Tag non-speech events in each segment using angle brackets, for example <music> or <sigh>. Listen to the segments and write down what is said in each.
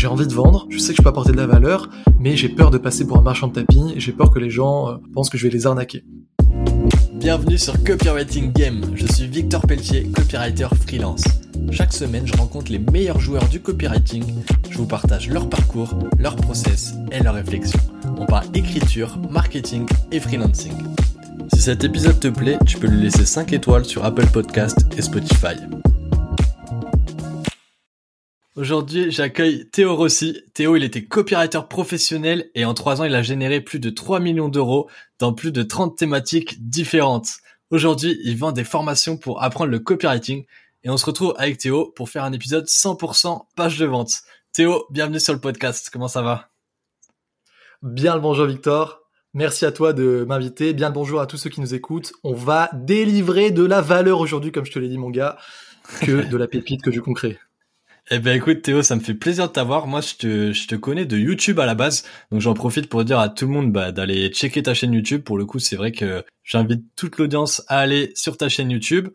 j'ai envie de vendre, je sais que je peux apporter de la valeur, mais j'ai peur de passer pour un marchand de tapis, j'ai peur que les gens euh, pensent que je vais les arnaquer. Bienvenue sur Copywriting Game, je suis Victor Pelletier, copywriter freelance. Chaque semaine, je rencontre les meilleurs joueurs du copywriting, je vous partage leur parcours, leur process et leurs réflexions. On parle écriture, marketing et freelancing. Si cet épisode te plaît, tu peux lui laisser 5 étoiles sur Apple Podcast et Spotify. Aujourd'hui, j'accueille Théo Rossi. Théo, il était copywriter professionnel et en trois ans, il a généré plus de 3 millions d'euros dans plus de 30 thématiques différentes. Aujourd'hui, il vend des formations pour apprendre le copywriting et on se retrouve avec Théo pour faire un épisode 100% page de vente. Théo, bienvenue sur le podcast. Comment ça va? Bien le bonjour Victor. Merci à toi de m'inviter. Bien le bonjour à tous ceux qui nous écoutent. On va délivrer de la valeur aujourd'hui, comme je te l'ai dit mon gars, que de la pépite, que du concret. Eh ben écoute Théo, ça me fait plaisir de t'avoir. Moi, je te, je te connais de YouTube à la base, donc j'en profite pour dire à tout le monde bah, d'aller checker ta chaîne YouTube. Pour le coup, c'est vrai que j'invite toute l'audience à aller sur ta chaîne YouTube.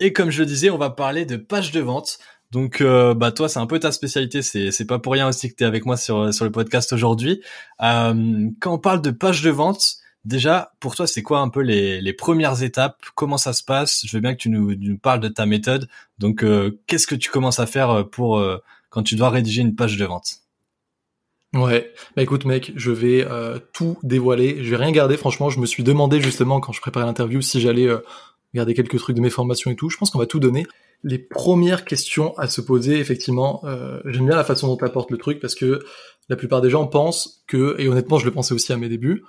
Et comme je le disais, on va parler de page de vente. Donc euh, bah toi, c'est un peu ta spécialité. C'est c'est pas pour rien aussi que tu es avec moi sur sur le podcast aujourd'hui. Euh, quand on parle de page de vente, Déjà, pour toi, c'est quoi un peu les, les, premières étapes? Comment ça se passe? Je veux bien que tu nous, parles de ta méthode. Donc, euh, qu'est-ce que tu commences à faire euh, pour euh, quand tu dois rédiger une page de vente? Ouais, bah écoute mec, je vais tout dévoiler, je vais rien garder. Franchement, je me suis demandé justement quand je préparais l'interview si j'allais garder quelques trucs de mes formations et tout. Je pense qu'on va tout donner. Les premières questions à se poser, effectivement, j'aime bien la façon dont tu apportes le truc parce que la plupart des gens pensent que, et honnêtement, je le pensais aussi à mes débuts,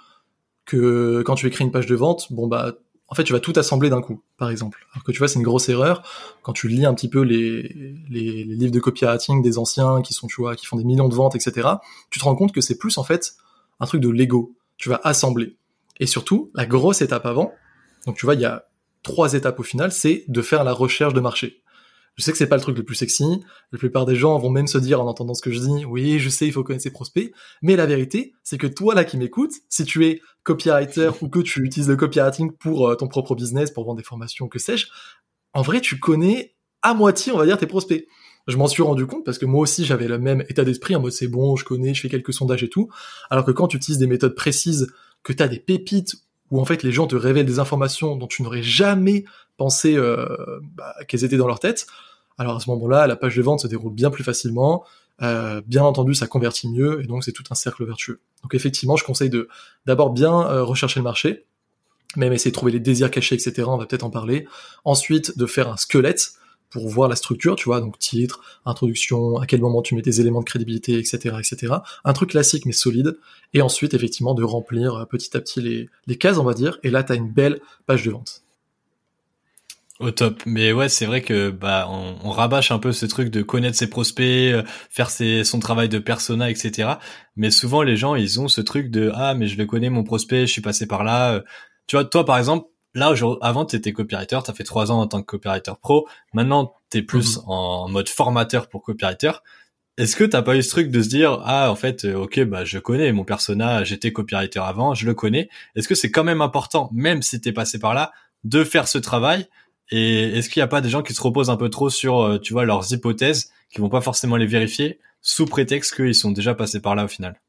que quand tu écris une page de vente, bon bah en fait tu vas tout assembler d'un coup, par exemple. Alors que tu vois c'est une grosse erreur quand tu lis un petit peu les, les, livres de copywriting des anciens qui sont tu vois qui font des millions de ventes etc. Tu te rends compte que c'est plus en fait un truc de Lego. Tu vas assembler. Et surtout la grosse étape avant. Donc tu vois il y a trois étapes au final, c'est de faire la recherche de marché. Je sais que c'est pas le truc le plus sexy. La plupart des gens vont même se dire en entendant ce que je dis, oui, je sais, il faut connaître ses prospects. Mais la vérité, c'est que toi là qui m'écoutes, si tu es copywriter <laughs> ou que tu utilises le copywriting pour euh, ton propre business, pour vendre des formations, que sais-je, en vrai, tu connais à moitié, on va dire, tes prospects. Je m'en suis rendu compte parce que moi aussi j'avais le même état d'esprit en mode c'est bon, je connais, je fais quelques sondages et tout. Alors que quand tu utilises des méthodes précises, que tu as des pépites où en fait les gens te révèlent des informations dont tu n'aurais jamais pensé euh, bah, qu'elles étaient dans leur tête, alors à ce moment-là, la page de vente se déroule bien plus facilement. Euh, bien entendu, ça convertit mieux et donc c'est tout un cercle vertueux. Donc effectivement, je conseille de d'abord bien euh, rechercher le marché, même essayer de trouver les désirs cachés, etc. On va peut-être en parler. Ensuite, de faire un squelette pour voir la structure, tu vois, donc titre, introduction, à quel moment tu mets tes éléments de crédibilité, etc., etc. Un truc classique mais solide. Et ensuite, effectivement, de remplir euh, petit à petit les, les cases, on va dire. Et là, tu as une belle page de vente. Au top. Mais ouais, c'est vrai que bah on, on, rabâche un peu ce truc de connaître ses prospects, euh, faire ses, son travail de persona, etc. Mais souvent les gens ils ont ce truc de ah mais je le connais mon prospect, je suis passé par là. Euh. Tu vois, toi par exemple, là avant tu étais copywriter, tu as fait trois ans en tant que copywriter pro. Maintenant tu es plus mhm. en mode formateur pour copywriter. Est-ce que t'as pas eu ce truc de se dire ah en fait euh, ok bah je connais mon persona, j'étais copywriter avant, je le connais. Est-ce que c'est quand même important, même si t'es passé par là, de faire ce travail? Et est-ce qu'il n'y a pas des gens qui se reposent un peu trop sur, euh, tu vois, leurs hypothèses, qui vont pas forcément les vérifier, sous prétexte qu'ils sont déjà passés par là au final?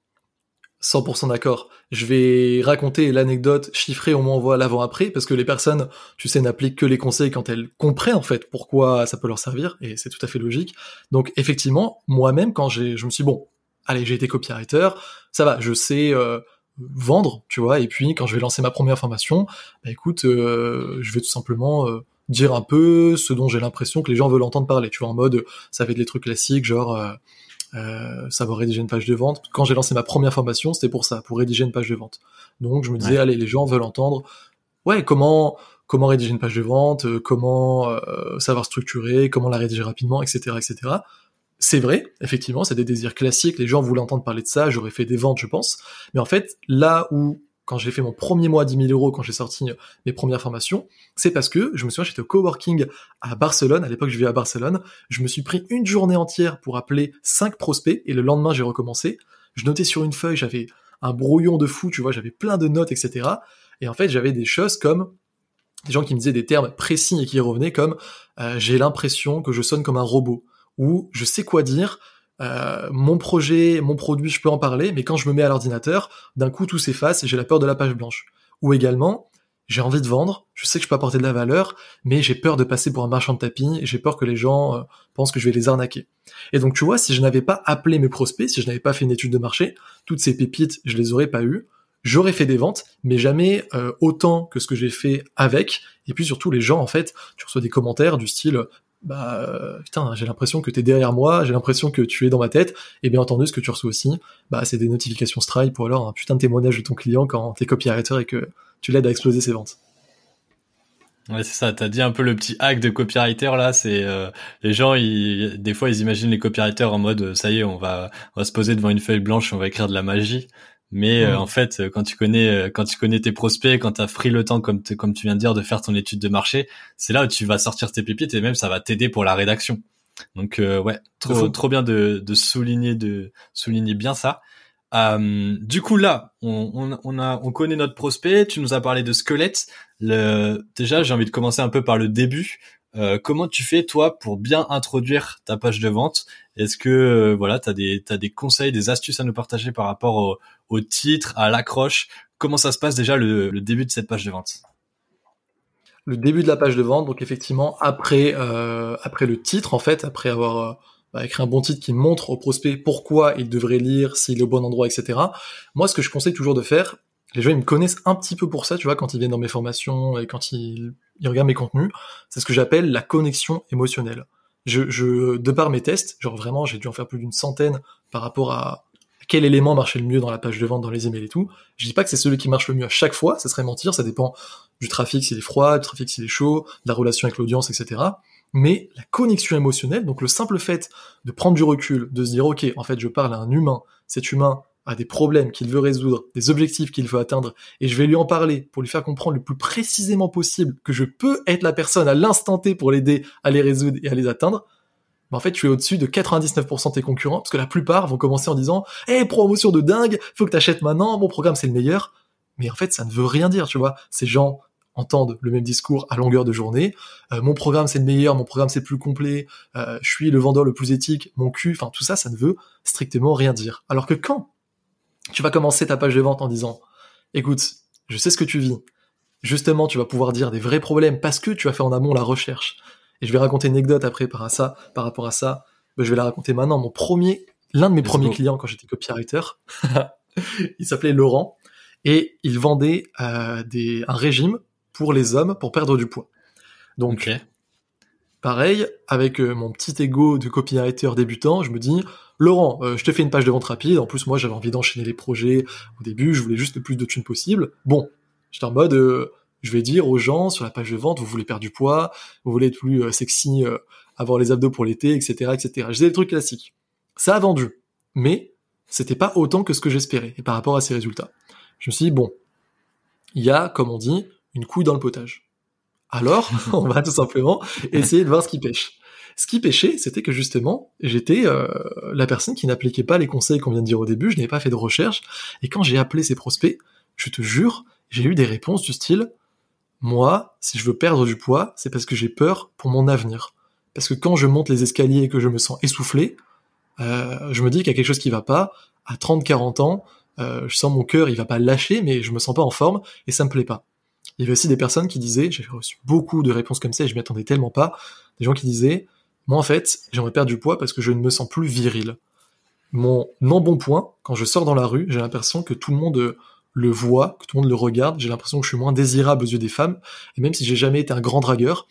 100% d'accord. Je vais raconter l'anecdote chiffrée, on voit l'avant-après, parce que les personnes, tu sais, n'appliquent que les conseils quand elles comprennent en fait pourquoi ça peut leur servir, et c'est tout à fait logique. Donc effectivement, moi-même, quand j'ai, je me suis bon, allez, j'ai été copywriter, ça va, je sais euh, vendre, tu vois, et puis quand je vais lancer ma première formation, bah écoute, euh, je vais tout simplement dire un peu ce dont j'ai l'impression que les gens veulent entendre parler. Tu vois, en mode, ça être des trucs classiques, genre euh, savoir rédiger une page de vente. Quand j'ai lancé ma première formation, c'était pour ça, pour rédiger une page de vente. Donc je me disais, allez, les gens veulent entendre, ouais, comment comment rédiger une page de vente, euh, comment euh, savoir structurer, comment la rédiger rapidement, etc., etc. C'est vrai, effectivement, c'est des désirs classiques. Les gens voulaient entendre parler de ça. J'aurais fait des ventes, je pense. Mais en fait, là où quand j'ai fait mon premier mois à 10 000 euros, quand j'ai sorti euh, mes premières formations, c'est parce que je me souviens, j'étais au coworking à Barcelone, à l'époque je vivais à Barcelone, je me suis pris une journée entière pour appeler 5 prospects, et le lendemain j'ai recommencé, je notais sur une feuille, j'avais un brouillon de fou, tu vois, j'avais plein de notes, etc. Et en fait, j'avais des choses comme des gens qui me disaient des termes précis et qui revenaient comme euh, j'ai l'impression que je sonne comme un robot, ou je sais quoi dire, euh, mon projet, mon produit, je peux en parler, mais quand je me mets à l'ordinateur, d'un coup tout s'efface et j'ai la peur de la page blanche. Ou également, j'ai envie de vendre, je sais que je peux apporter de la valeur, mais j'ai peur de passer pour un marchand de tapis, et j'ai peur que les gens euh, pensent que je vais les arnaquer. Et donc tu vois, si je n'avais pas appelé mes prospects, si je n'avais pas fait une étude de marché, toutes ces pépites, je les aurais pas eues. J'aurais fait des ventes, mais jamais euh, autant que ce que j'ai fait avec. Et puis surtout, les gens, en fait, tu reçois des commentaires du style, bah euh, putain, j'ai l'impression que t'es derrière moi, j'ai l'impression que tu es dans ma tête. Et bien entendu, ce que tu reçois aussi, bah c'est des notifications Stripe ou alors un putain de témoignage de ton client quand t'es copywriter et que tu l'aides à exploser ses ventes. Ouais, c'est ça. T'as dit un peu le petit hack de copywriter là. C'est euh, les gens, ils, des fois, ils imaginent les copywriters en mode, ça y est, on va, on va se poser devant une feuille blanche, on va écrire de la magie. Mais euh, en fait, quand tu connais, euh, quand tu connais tes prospects, quand tu as pris le temps, comme, comme tu viens de dire, de faire ton étude de marché, c'est là où tu vas sortir tes pépites et même ça va t'aider pour la rédaction. Donc ouais, trop, trop bien de, de souligner, de souligner bien ça. Euh, du coup là, on, on, a, on connaît notre prospect. Tu nous as parlé de squelette. Le, déjà, j'ai envie de commencer un peu par le début. Euh, comment tu fais toi pour bien introduire ta page de vente? Est-ce que euh, voilà, t'as des t'as des conseils, des astuces à nous partager par rapport au, titre, à l'accroche? Comment ça se passe déjà le, le, début de cette page de vente? Le début de la page de vente, donc effectivement après euh, après le titre en fait, après avoir bah, écrire un bon titre qui montre au prospect pourquoi il devrait lire, s'il est au bon endroit, etc. Moi, ce que je conseille toujours de faire, les gens ils me connaissent un petit peu pour ça, tu vois, quand ils viennent dans mes formations et quand ils, ils regardent mes contenus, c'est ce que j'appelle la connexion émotionnelle. Je, je, de par mes tests, genre vraiment, j'ai dû en faire plus d'une centaine par rapport à quel élément marchait le mieux dans la page de vente, dans les emails et tout. Je dis pas que c'est celui qui marche le mieux à chaque fois, ça serait mentir, ça dépend du trafic s'il est froid, du trafic s'il est chaud, de la relation avec l'audience, etc mais la connexion émotionnelle, donc le simple fait de prendre du recul, de se dire ok, en fait je parle à un humain, cet humain a des problèmes qu'il veut résoudre, des objectifs qu'il veut atteindre, et je vais lui en parler pour lui faire comprendre le plus précisément possible que je peux être la personne à l'instant T pour l'aider à les résoudre et à les atteindre, mais en fait tu es au-dessus de 99% de tes concurrents, parce que la plupart vont commencer en disant Eh, hey, promotion de dingue, faut que t'achètes maintenant, mon programme c'est le meilleur », mais en fait ça ne veut rien dire, tu vois, ces gens entendent le même discours à longueur de journée. Euh, mon programme c'est le meilleur, mon programme c'est le plus complet, euh, je suis le vendeur le plus éthique, mon cul, enfin tout ça, ça ne veut strictement rien dire. Alors que quand tu vas commencer ta page de vente en disant, écoute, je sais ce que tu vis, justement tu vas pouvoir dire des vrais problèmes parce que tu as fait en amont la recherche. Et je vais raconter une anecdote après par, à ça, par rapport à ça, ben, je vais la raconter maintenant. Mon premier, l'un de mes premiers clients quand j'étais copywriter, <laughs> il s'appelait Laurent et il vendait euh, des, un régime pour les hommes pour perdre du poids. Donc, pareil, avec euh, mon petit ego de copywriter débutant, je me dis, Laurent, euh, je te fais une page de vente rapide. En plus, moi, j'avais envie d'enchaîner les projets. Au début, je voulais juste le plus de thunes possible. Bon, j'étais en mode, euh, je vais dire aux gens sur la page de vente, vous voulez perdre du poids, vous voulez être plus sexy, avoir les abdos pour l'été, etc., etc. Je des trucs classiques. Ça a vendu, mais c'était pas autant que ce que j'espérais. Et par rapport à ces résultats, je me suis dit, bon, il y a, comme on dit, une couille dans le potage. Alors, <laughs> on va tout simplement essayer de voir ce qui pêche. Ce qui pêchait, c'était que justement, j'étais euh, la personne qui n'appliquait pas les conseils qu'on vient de dire au début, je n'avais pas fait de recherche, et quand j'ai appelé ces prospects, je te jure, j'ai eu des réponses du style moi, si je veux perdre du poids, c'est parce que j'ai peur pour mon avenir. Parce que quand je monte les escaliers et que je me sens essoufflé, euh, je me dis qu'il y a quelque chose qui va pas. À 30-40 ans, euh, je sens mon cœur, il va pas lâcher, mais je me sens pas en forme et ça me plaît pas. Il y avait aussi des personnes qui disaient, j'ai reçu beaucoup de réponses comme ça et je m'y attendais tellement pas, des gens qui disaient, moi en fait, j'aimerais perdre du poids parce que je ne me sens plus viril. Mon non-bon-point, quand je sors dans la rue, j'ai l'impression que tout le monde le voit, que tout le monde le regarde, j'ai l'impression que je suis moins désirable aux yeux des femmes, et même si j'ai jamais été un grand dragueur,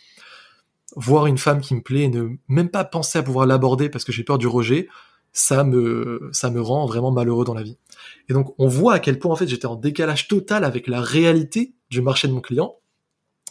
voir une femme qui me plaît et ne même pas penser à pouvoir l'aborder parce que j'ai peur du rejet, ça me, ça me rend vraiment malheureux dans la vie. Et donc, on voit à quel point, en fait, j'étais en décalage total avec la réalité du marché de mon client.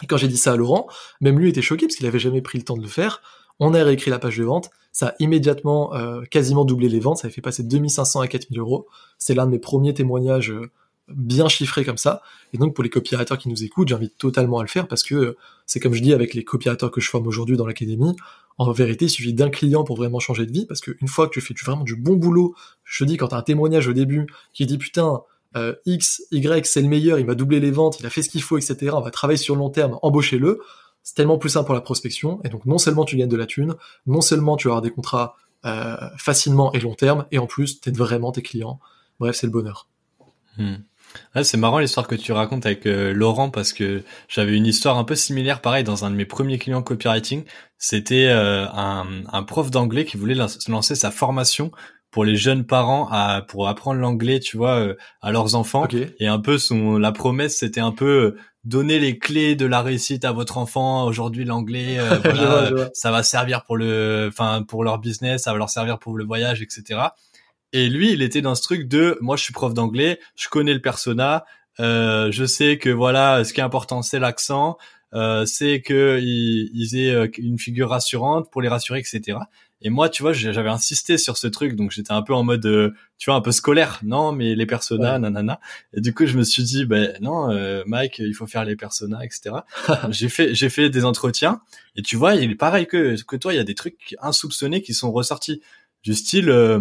Et quand j'ai dit ça à Laurent, même lui était choqué parce qu'il avait jamais pris le temps de le faire. On a réécrit la page de vente. Ça a immédiatement euh, quasiment doublé les ventes. Ça a fait passer 2500 à 4000 euros. C'est l'un de mes premiers témoignages euh, bien chiffré comme ça. Et donc pour les copywriters qui nous écoutent, j'invite totalement à le faire parce que euh, c'est comme je dis avec les copywriters que je forme aujourd'hui dans l'académie, en vérité, il suffit d'un client pour vraiment changer de vie parce qu'une fois que tu fais vraiment du bon boulot, je te dis quand t'as un témoignage au début qui dit putain, X, Y, c'est le meilleur, il m'a doublé les ventes, il a fait ce qu'il faut, etc. On va travailler sur le long terme, embauchez-le. C'est tellement plus simple pour la prospection. Et donc non seulement tu gagnes de la thune, non seulement tu avoir des contrats euh, facilement et long terme, et en plus, t'aides vraiment tes clients. Bref, c'est le bonheur. Hmm. c'est marrant l'histoire que tu racontes avec euh, Laurent parce que j'avais une histoire un peu similaire, pareil, dans un de mes premiers clients copywriting. C'était euh, un, un, prof d'anglais qui voulait lancer sa formation pour les jeunes parents à pour apprendre l'anglais, tu vois, euh, à leurs enfants. Et un peu son la promesse, c'était un peu euh, donner les clés de la réussite à votre enfant. Aujourd'hui, l'anglais, euh, <laughs> ça va servir pour le, enfin pour leur business, ça va leur servir pour le voyage, etc. Et lui, il était dans ce truc de, moi, je suis prof d'anglais, je connais le persona, je sais que voilà, ce qui est important, c'est l'accent. c'est que ils aient une figure rassurante pour les rassurer, etc. Et moi, tu vois, j'avais insisté sur ce truc, donc j'étais un peu en mode, euh, tu vois, un peu scolaire. Non, mais les personas, nanana. Et du coup, je me suis dit, ben non, euh, Mike, il faut faire les personas, etc. <laughs> j'ai fait, j'ai fait des entretiens. Et tu vois, il est pareil que que toi, il y a des trucs insoupçonnés qui sont ressortis du style. Euh,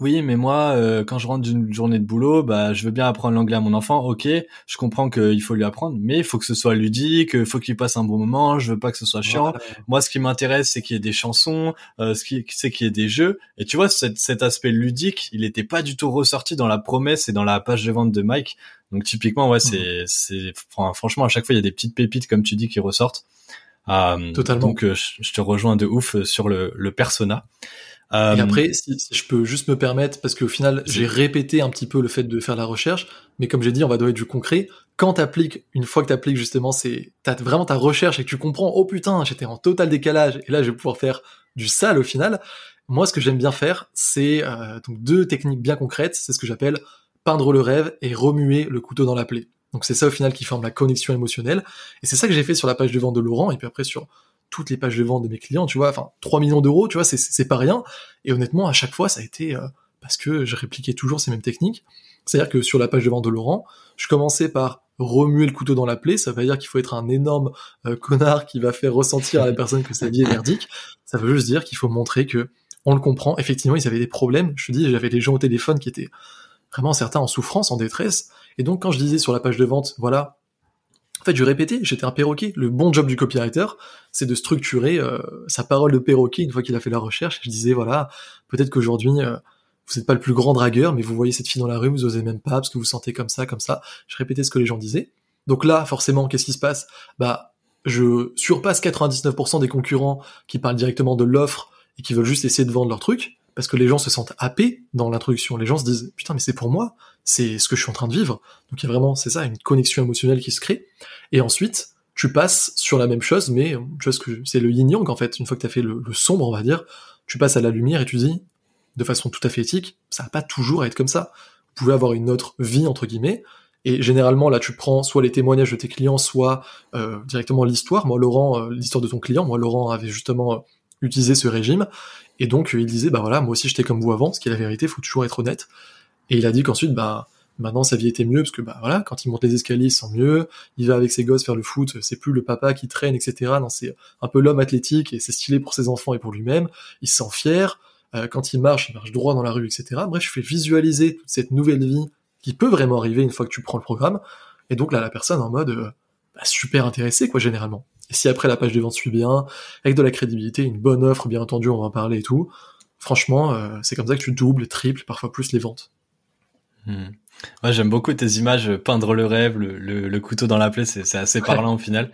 oui, mais moi, euh, quand je rentre d'une journée de boulot, bah, je veux bien apprendre l'anglais à mon enfant. Ok, je comprends qu'il faut lui apprendre, mais il faut que ce soit ludique, il faut qu'il passe un bon moment. Je veux pas que ce soit chiant. Moi, ce qui m'intéresse, c'est qu'il y ait des chansons, euh, ce qui, c'est qu'il y ait des jeux. Et tu vois, cet, cet aspect ludique, il était pas du tout ressorti dans la promesse et dans la page de vente de Mike. Donc typiquement, ouais, c'est, mmh. c'est, franchement, à chaque fois, il y a des petites pépites, comme tu dis, qui ressortent. Euh, Totalement. Donc, euh, je, te rejoins de ouf sur le, le persona. Et euh, après, si, je peux juste me permettre, parce qu'au final, j'ai répété un petit peu le fait de faire la recherche, mais comme j'ai dit, on va donner du concret. Quand t'appliques, une fois que t'appliques justement, c'est, t'as vraiment ta recherche et que tu comprends, oh putain, j'étais en total décalage, et là, je vais pouvoir faire du sale au final. Moi, ce que j'aime bien faire, c'est euh, donc deux techniques bien concrètes. C'est ce que j'appelle peindre le rêve et remuer le couteau dans la plaie. Donc c'est ça au final qui forme la connexion émotionnelle. Et c'est ça que j'ai fait sur la page de vente de Laurent, et puis après sur toutes les pages de vente de mes clients, tu vois, enfin 3 millions d'euros, tu vois, c'est pas rien. Et honnêtement, à chaque fois, ça a été euh, parce que je répliquais toujours ces mêmes techniques. C'est-à-dire que sur la page de vente de Laurent, je commençais par remuer le couteau dans la plaie, ça veut dire qu'il faut être un énorme euh, connard qui va faire ressentir à la personne que sa vie est merdique. Ça veut juste dire qu'il faut montrer que on le comprend. Effectivement, ils avaient des problèmes. Je te dis, j'avais des gens au téléphone qui étaient vraiment certains en souffrance, en détresse. Et donc, quand je disais sur la page de vente, voilà, en fait, je répétais, j'étais un perroquet. Le bon job du copywriter, c'est de structurer euh, sa parole de perroquet une fois qu'il a fait la recherche. Je disais, voilà, peut-être qu'aujourd'hui, euh, vous n'êtes pas le plus grand dragueur, mais vous voyez cette fille dans la rue, vous osez même pas, parce que vous sentez comme ça, comme ça. Je répétais ce que les gens disaient. Donc là, forcément, qu'est-ce qui se passe? Bah, je surpasse 99% des concurrents qui parlent directement de l'offre et qui veulent juste essayer de vendre leur truc parce que les gens se sentent happés dans l'introduction. Les gens se disent putain mais c'est pour moi, c'est ce que je suis en train de vivre. Donc il y a vraiment c'est ça une connexion émotionnelle qui se crée. Et ensuite tu passes sur la même chose, mais tu que c'est le yin yang en fait. Une fois que tu as fait le, sombre, on va dire, tu passes à la lumière et tu dis de façon tout à fait éthique, ça va pas toujours être comme ça. Vous pouvez avoir une autre vie entre guillemets. Et généralement, là, tu prends soit les témoignages de tes clients, soit euh, directement l'histoire. Moi, Laurent, euh, l'histoire de ton client. Moi, Laurent avait justement euh, utilisé ce régime. Et donc, il disait, bah voilà, moi aussi j'étais comme vous avant, ce qui est la vérité, faut toujours être honnête. Et il a dit qu'ensuite, bah, maintenant sa vie était mieux, parce que, bah voilà, quand il monte les escaliers, il se sent mieux, il va avec ses gosses faire le foot, c'est plus le papa qui traîne, etc. Non, c'est un peu l'homme athlétique, et c'est stylé pour ses enfants et pour lui-même. Il se sent fier, euh, quand il marche, il marche droit dans la rue, etc. Bref, je fais visualiser toute cette nouvelle vie qui peut vraiment arriver une fois que tu prends le programme. Et donc là, la personne en mode, euh, bah, super intéressée, quoi, généralement. Si après la page de vente suit bien, avec de la crédibilité, une bonne offre, bien entendu, on va en parler et tout, franchement, euh, c'est comme ça que tu doubles, triples, parfois plus les ventes. Hmm. Ouais, j'aime beaucoup tes images, euh, peindre le rêve, le, couteau dans la plaie, c'est assez parlant au final.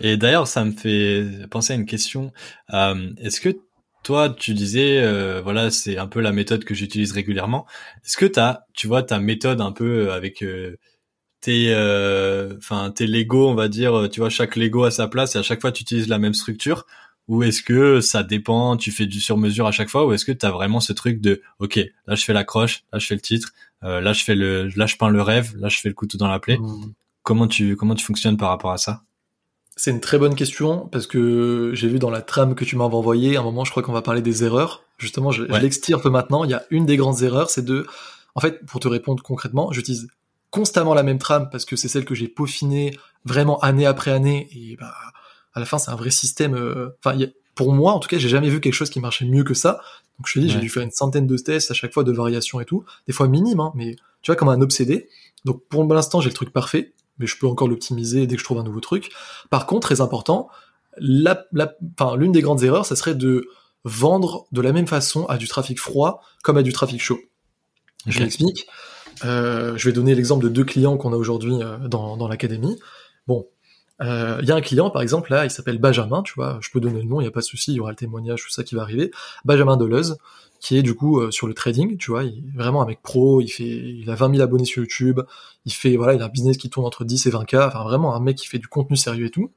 Et d'ailleurs, ça me fait penser à une question. Euh, est-ce que toi, tu disais, voilà, c'est un peu la méthode que j'utilise régulièrement. Est-ce que t'as, tu vois, ta méthode un peu avec tes euh, enfin tes Lego on va dire tu vois chaque Lego à sa place et à chaque fois tu utilises la même structure. Ou est-ce que ça dépend tu fais du sur mesure à chaque fois ou est-ce que tu as vraiment ce truc de OK là je fais l'accroche là je fais le titre euh, là je fais le là je peins le rêve là je fais le couteau dans la plaie. Mmh. comment tu comment tu fonctionnes par rapport à ça? C'est une très bonne question parce que j'ai vu dans la trame que tu m'avais envoyé un moment je crois qu'on va parler des erreurs. Justement je, je l'extire un peu maintenant. Il y a une des grandes erreurs c'est de en fait pour te répondre concrètement j'utilise constamment la même trame parce que c'est celle que j'ai peaufinée vraiment année après année et bah à la fin c'est un vrai système euh, enfin pour moi en tout cas j'ai jamais vu quelque chose qui marchait mieux que ça. Donc je te dis j'ai dû faire une centaine de tests à chaque fois de variations et tout. Des fois minimes hein, mais tu vois comme un obsédé. Donc pour l'instant j'ai le truc parfait mais je peux encore l'optimiser dès que je trouve un nouveau truc. Par contre très important la, la, l'une des grandes erreurs ça serait de vendre de la même façon à du trafic froid comme à du trafic chaud. Je m'explique. Euh, je vais donner l'exemple de deux clients qu'on a aujourd'hui euh, dans, dans l'académie. Bon, euh, il y a un client, par exemple, là, il s'appelle Benjamin, tu vois, je peux donner le nom, il n'y a pas de souci, il y aura le témoignage, tout ça qui va arriver. Benjamin Deleuze, qui est du coup sur le trading, tu vois, il est vraiment un mec pro, il fait, il a 20 000 abonnés sur YouTube, il fait, voilà, il a un business qui tourne entre 10 et 20K, enfin vraiment un mec qui fait du contenu sérieux et tout.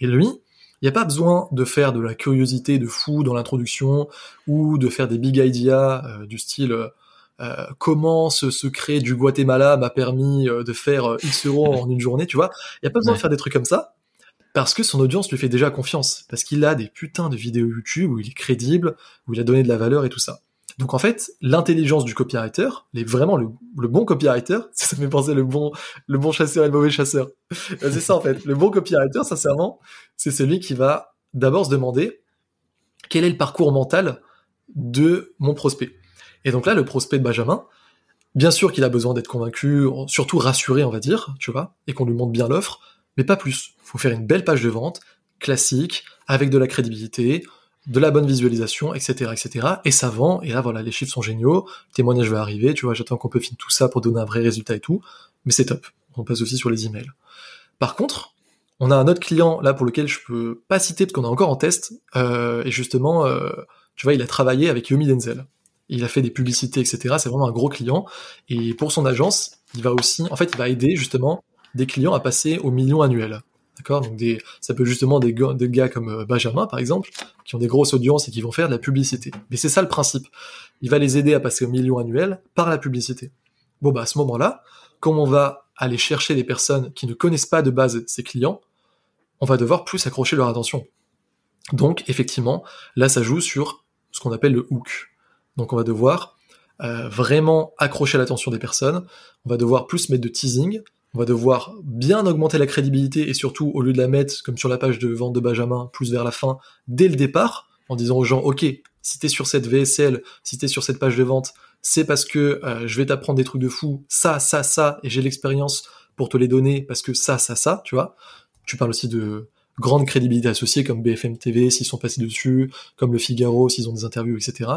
Et lui, il n'y a pas besoin de faire de la curiosité de fou dans l'introduction ou de faire des big ideas du style euh, comment ce secret du Guatemala m'a permis euh, de faire euh, X euros en une journée, tu vois? Il n'y a pas besoin de faire des trucs comme ça, parce que son audience lui fait déjà confiance, parce qu'il a des putains de vidéos YouTube où il est crédible, où il a donné de la valeur et tout ça. Donc en fait, l'intelligence du copywriter, les, vraiment le, bon copywriter, <laughs> ça me fait penser le bon, le bon chasseur et le mauvais chasseur. <laughs> c'est ça en fait. Le bon copywriter, sincèrement, c'est celui qui va d'abord se demander quel est le parcours mental de mon prospect. Et donc là, le prospect de Benjamin, bien sûr qu'il a besoin d'être convaincu, surtout rassuré, on va dire, tu vois, et qu'on lui montre bien l'offre, mais pas plus. Il faut faire une belle page de vente, classique, avec de la crédibilité, de la bonne visualisation, etc., etc. Et ça vend, et là, voilà, les chiffres sont géniaux, le témoignage va arriver, tu vois, j'attends qu'on peut finir tout ça pour donner un vrai résultat et tout, mais c'est top. On passe aussi sur les emails. Par contre, on a un autre client là pour lequel je peux pas citer parce qu'on est encore en test, euh, et justement, euh, tu vois, il a travaillé avec Yomi Denzel il a fait des publicités, etc. C'est vraiment un gros client. Et pour son agence, il va aussi, en fait, il va aider justement des clients à passer au million annuel. D'accord? Donc ça peut justement des, des gars comme euh, Benjamin, par exemple, qui ont des grosses audiences et qui vont faire de la publicité. Mais c'est ça le principe. Il va les aider à passer au million annuel par la publicité. Bon, bah, à ce moment-là, comme on va aller chercher des personnes qui ne connaissent pas de base ces clients, on va devoir plus accrocher leur attention. Donc, effectivement, là, ça joue sur ce qu'on appelle le hook. Donc on va devoir euh, vraiment accrocher l'attention des personnes, on va devoir plus mettre de teasing, on va devoir bien augmenter la crédibilité et surtout au lieu de la mettre comme sur la page de vente de Benjamin plus vers la fin dès le départ en disant aux gens ok si t'es sur cette VSL, si t'es sur cette page de vente, c'est parce que euh, je vais t'apprendre des trucs de fou, ça, ça, ça, et j'ai l'expérience pour te les donner parce que ça, ça, ça, tu vois. Tu parles aussi de grande crédibilité associée comme BFM TV s'ils sont passés dessus, comme le Figaro s'ils ont des interviews, etc.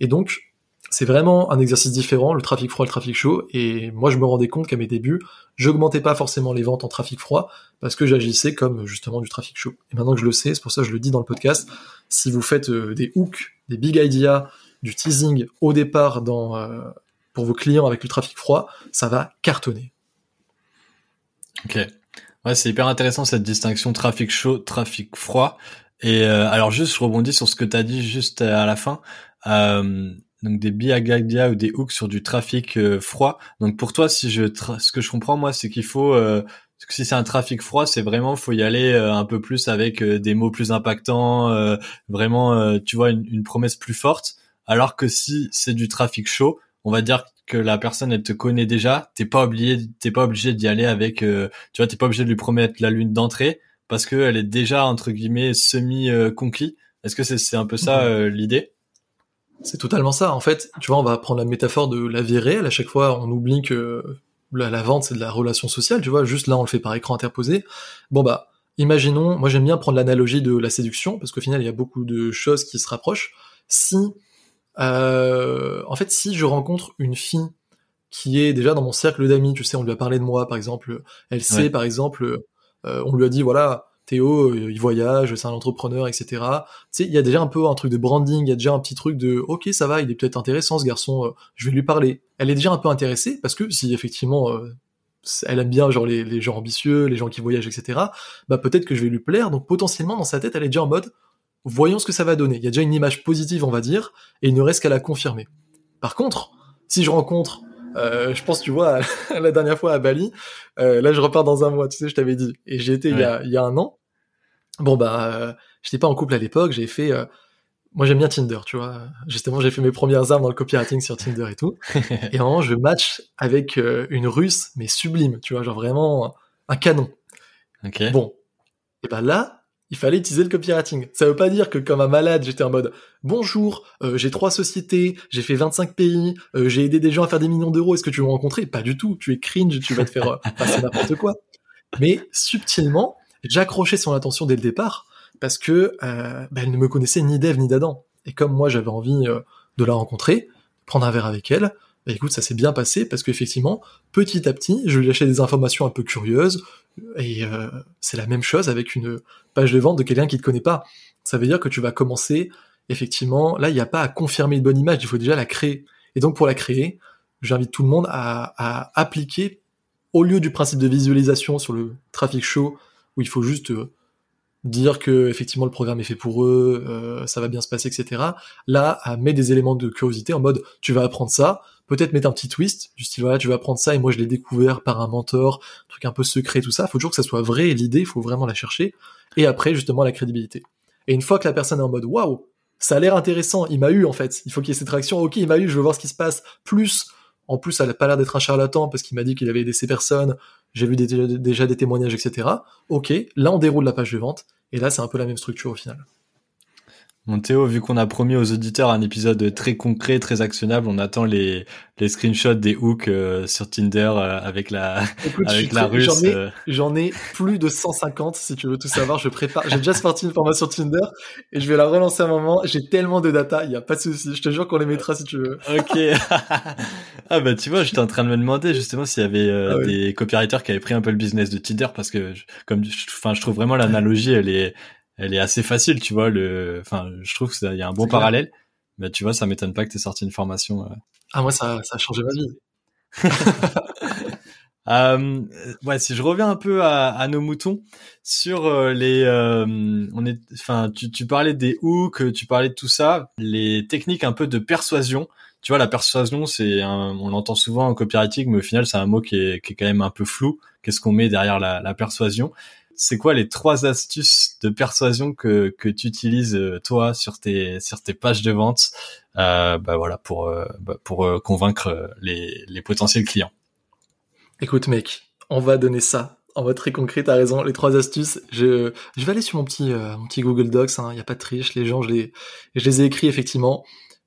Et donc, c'est vraiment un exercice différent, le trafic froid, le trafic chaud. Et moi, je me rendais compte qu'à mes débuts, j'augmentais pas forcément les ventes en trafic froid parce que j'agissais comme justement du trafic chaud. Et maintenant que je le sais, c'est pour ça que je le dis dans le podcast, si vous faites euh, des hooks, des big ideas, du teasing au départ dans, euh, pour vos clients avec le trafic froid, ça va cartonner. Ok. Ouais, c'est hyper intéressant cette distinction trafic chaud, trafic froid. Et euh, alors juste, je rebondis sur ce que tu as dit juste à la fin. Euh, donc des biagadia ou des hooks sur du trafic euh, froid. Donc pour toi, si je ce que je comprends moi, c'est qu'il faut euh, si c'est un trafic froid, c'est vraiment faut y aller un peu plus avec des mots plus impactants, vraiment tu vois une, une, promesse plus forte. Alors que si c'est du trafic chaud, on va dire que la personne elle te connaît déjà, t'es pas obligé, t'es pas obligé d'y aller avec, euh, tu vois, t'es pas obligé de lui promettre la lune d'entrée parce qu'elle est déjà entre guillemets semi conquis. Est-ce que c'est un peu ça euh, l'idée? C'est totalement ça. En fait, tu vois, on va prendre la métaphore de la vie réelle. À chaque fois, on oublie que la, la vente c'est de la relation sociale. Tu vois, juste là, on le fait par écran interposé. Bon bah, imaginons, moi j'aime bien prendre l'analogie de la séduction parce qu'au final, il y a beaucoup de choses qui se rapprochent. Si euh, en fait, si je rencontre une fille qui est déjà dans mon cercle d'amis, tu sais, on lui a parlé de moi, par exemple, elle sait, par exemple, euh, on lui a dit, voilà, Théo, euh, il voyage, c'est un entrepreneur, etc. Tu sais, il y a déjà un peu un truc de branding, il y a déjà un petit truc de, ok, ça va, il est peut-être intéressant ce garçon, je vais lui parler. Elle est déjà un peu intéressée parce que si effectivement elle aime bien genre les, les, gens ambitieux, les gens qui voyagent, etc. Bah peut-être que je vais lui plaire. Donc potentiellement dans sa tête, elle est déjà en mode, voyons ce que ça va donner. Il y a déjà une image positive, on va dire, et il ne reste qu'à la confirmer. Par contre, si je rencontre, euh, je pense, tu vois, <laughs> la dernière fois à Bali, euh, là je repars dans un mois, tu sais, je t'avais dit, et j'ai été il, y a, il y a un an. Bon bah, euh, j'étais pas en couple à l'époque, j'ai fait, euh, moi j'aime bien Tinder, tu vois. Justement, j'ai fait mes premières armes dans le copywriting sur Tinder et tout. <laughs> et moment, je match avec euh, une Russe, mais sublime, tu vois, genre vraiment un canon. Okay. Bon, et ben là, il fallait utiliser le copywriting. Ça veut pas dire que comme un malade, j'étais en mode bonjour, euh, j'ai trois sociétés, j'ai fait 25 pays, euh, j'ai aidé des gens à faire des millions d'euros. Est-ce que tu veux me rencontrer? Pas du tout. Tu es cringe, tu vas te faire euh, <laughs> passer n'importe quoi. Mais subtilement, j'accrochais son attention dès le départ parce que bah, elle ne me connaissait ni d'Ève ni d'Adam. Et comme moi, j'avais envie euh, de la rencontrer, prendre un verre avec elle, bah, écoute, ça s'est bien passé parce qu'effectivement, petit à petit, je lui lâchais des informations un peu curieuses. Et euh, c'est la même chose avec une page de vente de quelqu'un qui te connaît pas. Ça veut dire que tu vas commencer, effectivement, là, il n'y a pas à confirmer une bonne image, il faut déjà la créer. Et donc, pour la créer, j'invite tout le monde à, à, appliquer, au lieu du principe de visualisation sur le trafic show, où il faut juste euh, dire que effectivement le programme est fait pour eux, euh, ça va bien se passer, etc. Là, à mettre des éléments de curiosité en mode tu vas apprendre ça, peut-être mettre un petit twist, du style voilà tu vas apprendre ça et moi je l'ai découvert par un mentor, un truc un peu secret, tout ça. Faut toujours que ça soit vrai l'idée, il faut vraiment la chercher. Et après justement la crédibilité. Et une fois que la personne est en mode waouh, ça a l'air intéressant, il m'a eu en fait, il faut qu'il y ait cette réaction, ok il m'a eu, je veux voir ce qui se passe, plus en plus, ça n'a pas l'air d'être un charlatan parce qu'il m'a dit qu'il avait aidé ces personnes. J'ai vu déjà des témoignages, etc. Ok, là on déroule la page de vente. Et là, c'est un peu la même structure au final. Mon Théo, vu qu'on a promis aux auditeurs un épisode très concret, très actionnable, on attend les, les screenshots des hooks euh, sur Tinder euh, avec la avec la russe. Euh. J'en ai, plus de 150 si tu veux tout savoir. Je prépare. J'ai déjà sorti une formation Tinder et je vais la relancer un moment. J'ai tellement de data, il y a pas de souci. Je te jure qu'on les mettra si tu veux. Ok. <laughs> ah bah tu vois, j'étais en train de me demander justement s'il y avait ah des copywriters qui avaient pris un peu le business de Tinder parce que comme enfin je trouve vraiment l'analogie elle est elle est assez facile, tu vois. Le, enfin, je trouve qu'il y a un bon parallèle. Mais tu vois, ça m'étonne pas que tu aies sorti une formation. Euh. Ah, moi, ça, ça a changé ma vie. <laughs> <laughs> euh, ouais, si je reviens un peu à, à nos moutons sur euh, les, euh, on est, enfin, tu, tu parlais des hooks, tu parlais de tout ça, les techniques un peu de persuasion. Tu vois, la persuasion, c'est, on l'entend souvent en copywriting, mais au final, c'est un mot qui est, qui est quand même un peu flou. Qu'est-ce qu'on met derrière la, la persuasion? C'est quoi les trois astuces de persuasion que, que tu utilises euh, toi sur tes sur tes pages de vente euh, bah voilà pour euh, bah, pour euh, convaincre les, les potentiels clients? Écoute mec, on va donner ça. En mode très concret, t'as raison, les trois astuces, je, je vais aller sur mon petit, mon petit Google Docs, il hein, n'y a pas de triche, les gens, je les, je les ai écrits effectivement.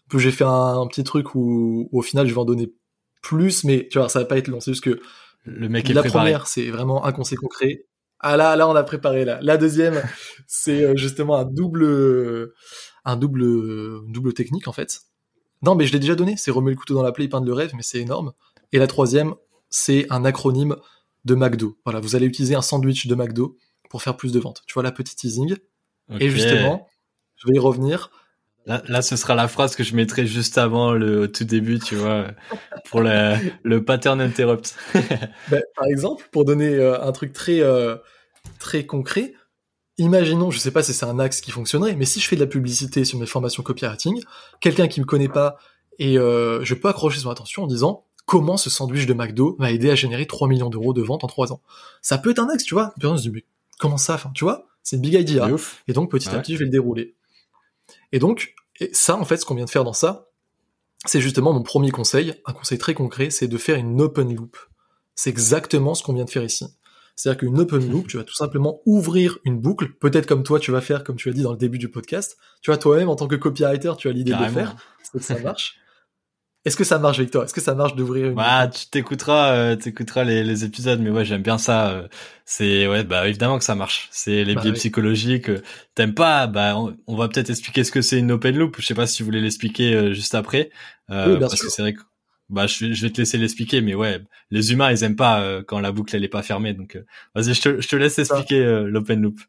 Puis j'ai fait un, petit truc où, au final je vais en donner plus, mais tu vois, ça va pas être long, c'est juste que le mec est la première, c'est vraiment un conseil concret. Ah là, là, on a préparé là. La deuxième, <laughs> c'est euh, justement un double, un double, double technique en fait. Non, mais je l'ai déjà donné. C'est remuer le couteau dans la plaie, peindre le rêve, mais c'est énorme. Et la troisième, c'est un acronyme de McDo. Voilà, vous allez utiliser un sandwich de McDo pour faire plus de ventes. Tu vois la petite teasing. Et justement, je vais y revenir. Là, ce sera la phrase que je mettrai juste avant le tout début, tu vois, pour le pattern interrupt. <laughs> Ben, par exemple, pour donner euh, un truc très euh, très concret, imaginons, je sais pas si c'est un axe qui fonctionnerait, mais si je fais de la publicité sur mes formations copywriting, quelqu'un qui me connaît pas et euh, je peux accrocher son attention en disant comment ce sandwich de McDo m'a aidé à générer 3 millions d'euros de ventes en 3 ans? Ça peut être un axe, tu vois. Une se dit, mais comment ça enfin, Tu vois, c'est une big idea. Et donc, petit à petit, je vais le dérouler. Et donc, et ça, en fait, ce qu'on vient de faire dans ça, c'est justement mon premier conseil, un conseil très concret, c'est de faire une open loop. C'est exactement ce qu'on vient de faire ici. C'est-à-dire qu'une open loop, tu vas tout simplement ouvrir une boucle, peut-être comme toi tu vas faire, comme tu as dit dans le début du podcast. Tu vois, toi-même, en tant que copywriter, tu as l'idée de le faire, c'est que ça marche. Est-ce que ça marche, Victor Est-ce que ça marche d'ouvrir une Bah, tu t'écouteras, euh, t'écouteras les, les, épisodes, mais ouais, j'aime bien ça. Euh, c'est ouais, bah évidemment que ça marche. C'est les bah biais psychologiques. Euh, t'aimes pas Bah, on, va peut-être expliquer ce que c'est une open loop. Je sais pas si vous voulez l'expliquer euh, juste après, oui, parce que c'est vrai que bah je, je, vais te laisser l'expliquer, mais ouais, les humains ils aiment pas quand la boucle elle est pas fermée, donc vas-y, je te, je te laisse expliquer l'open loop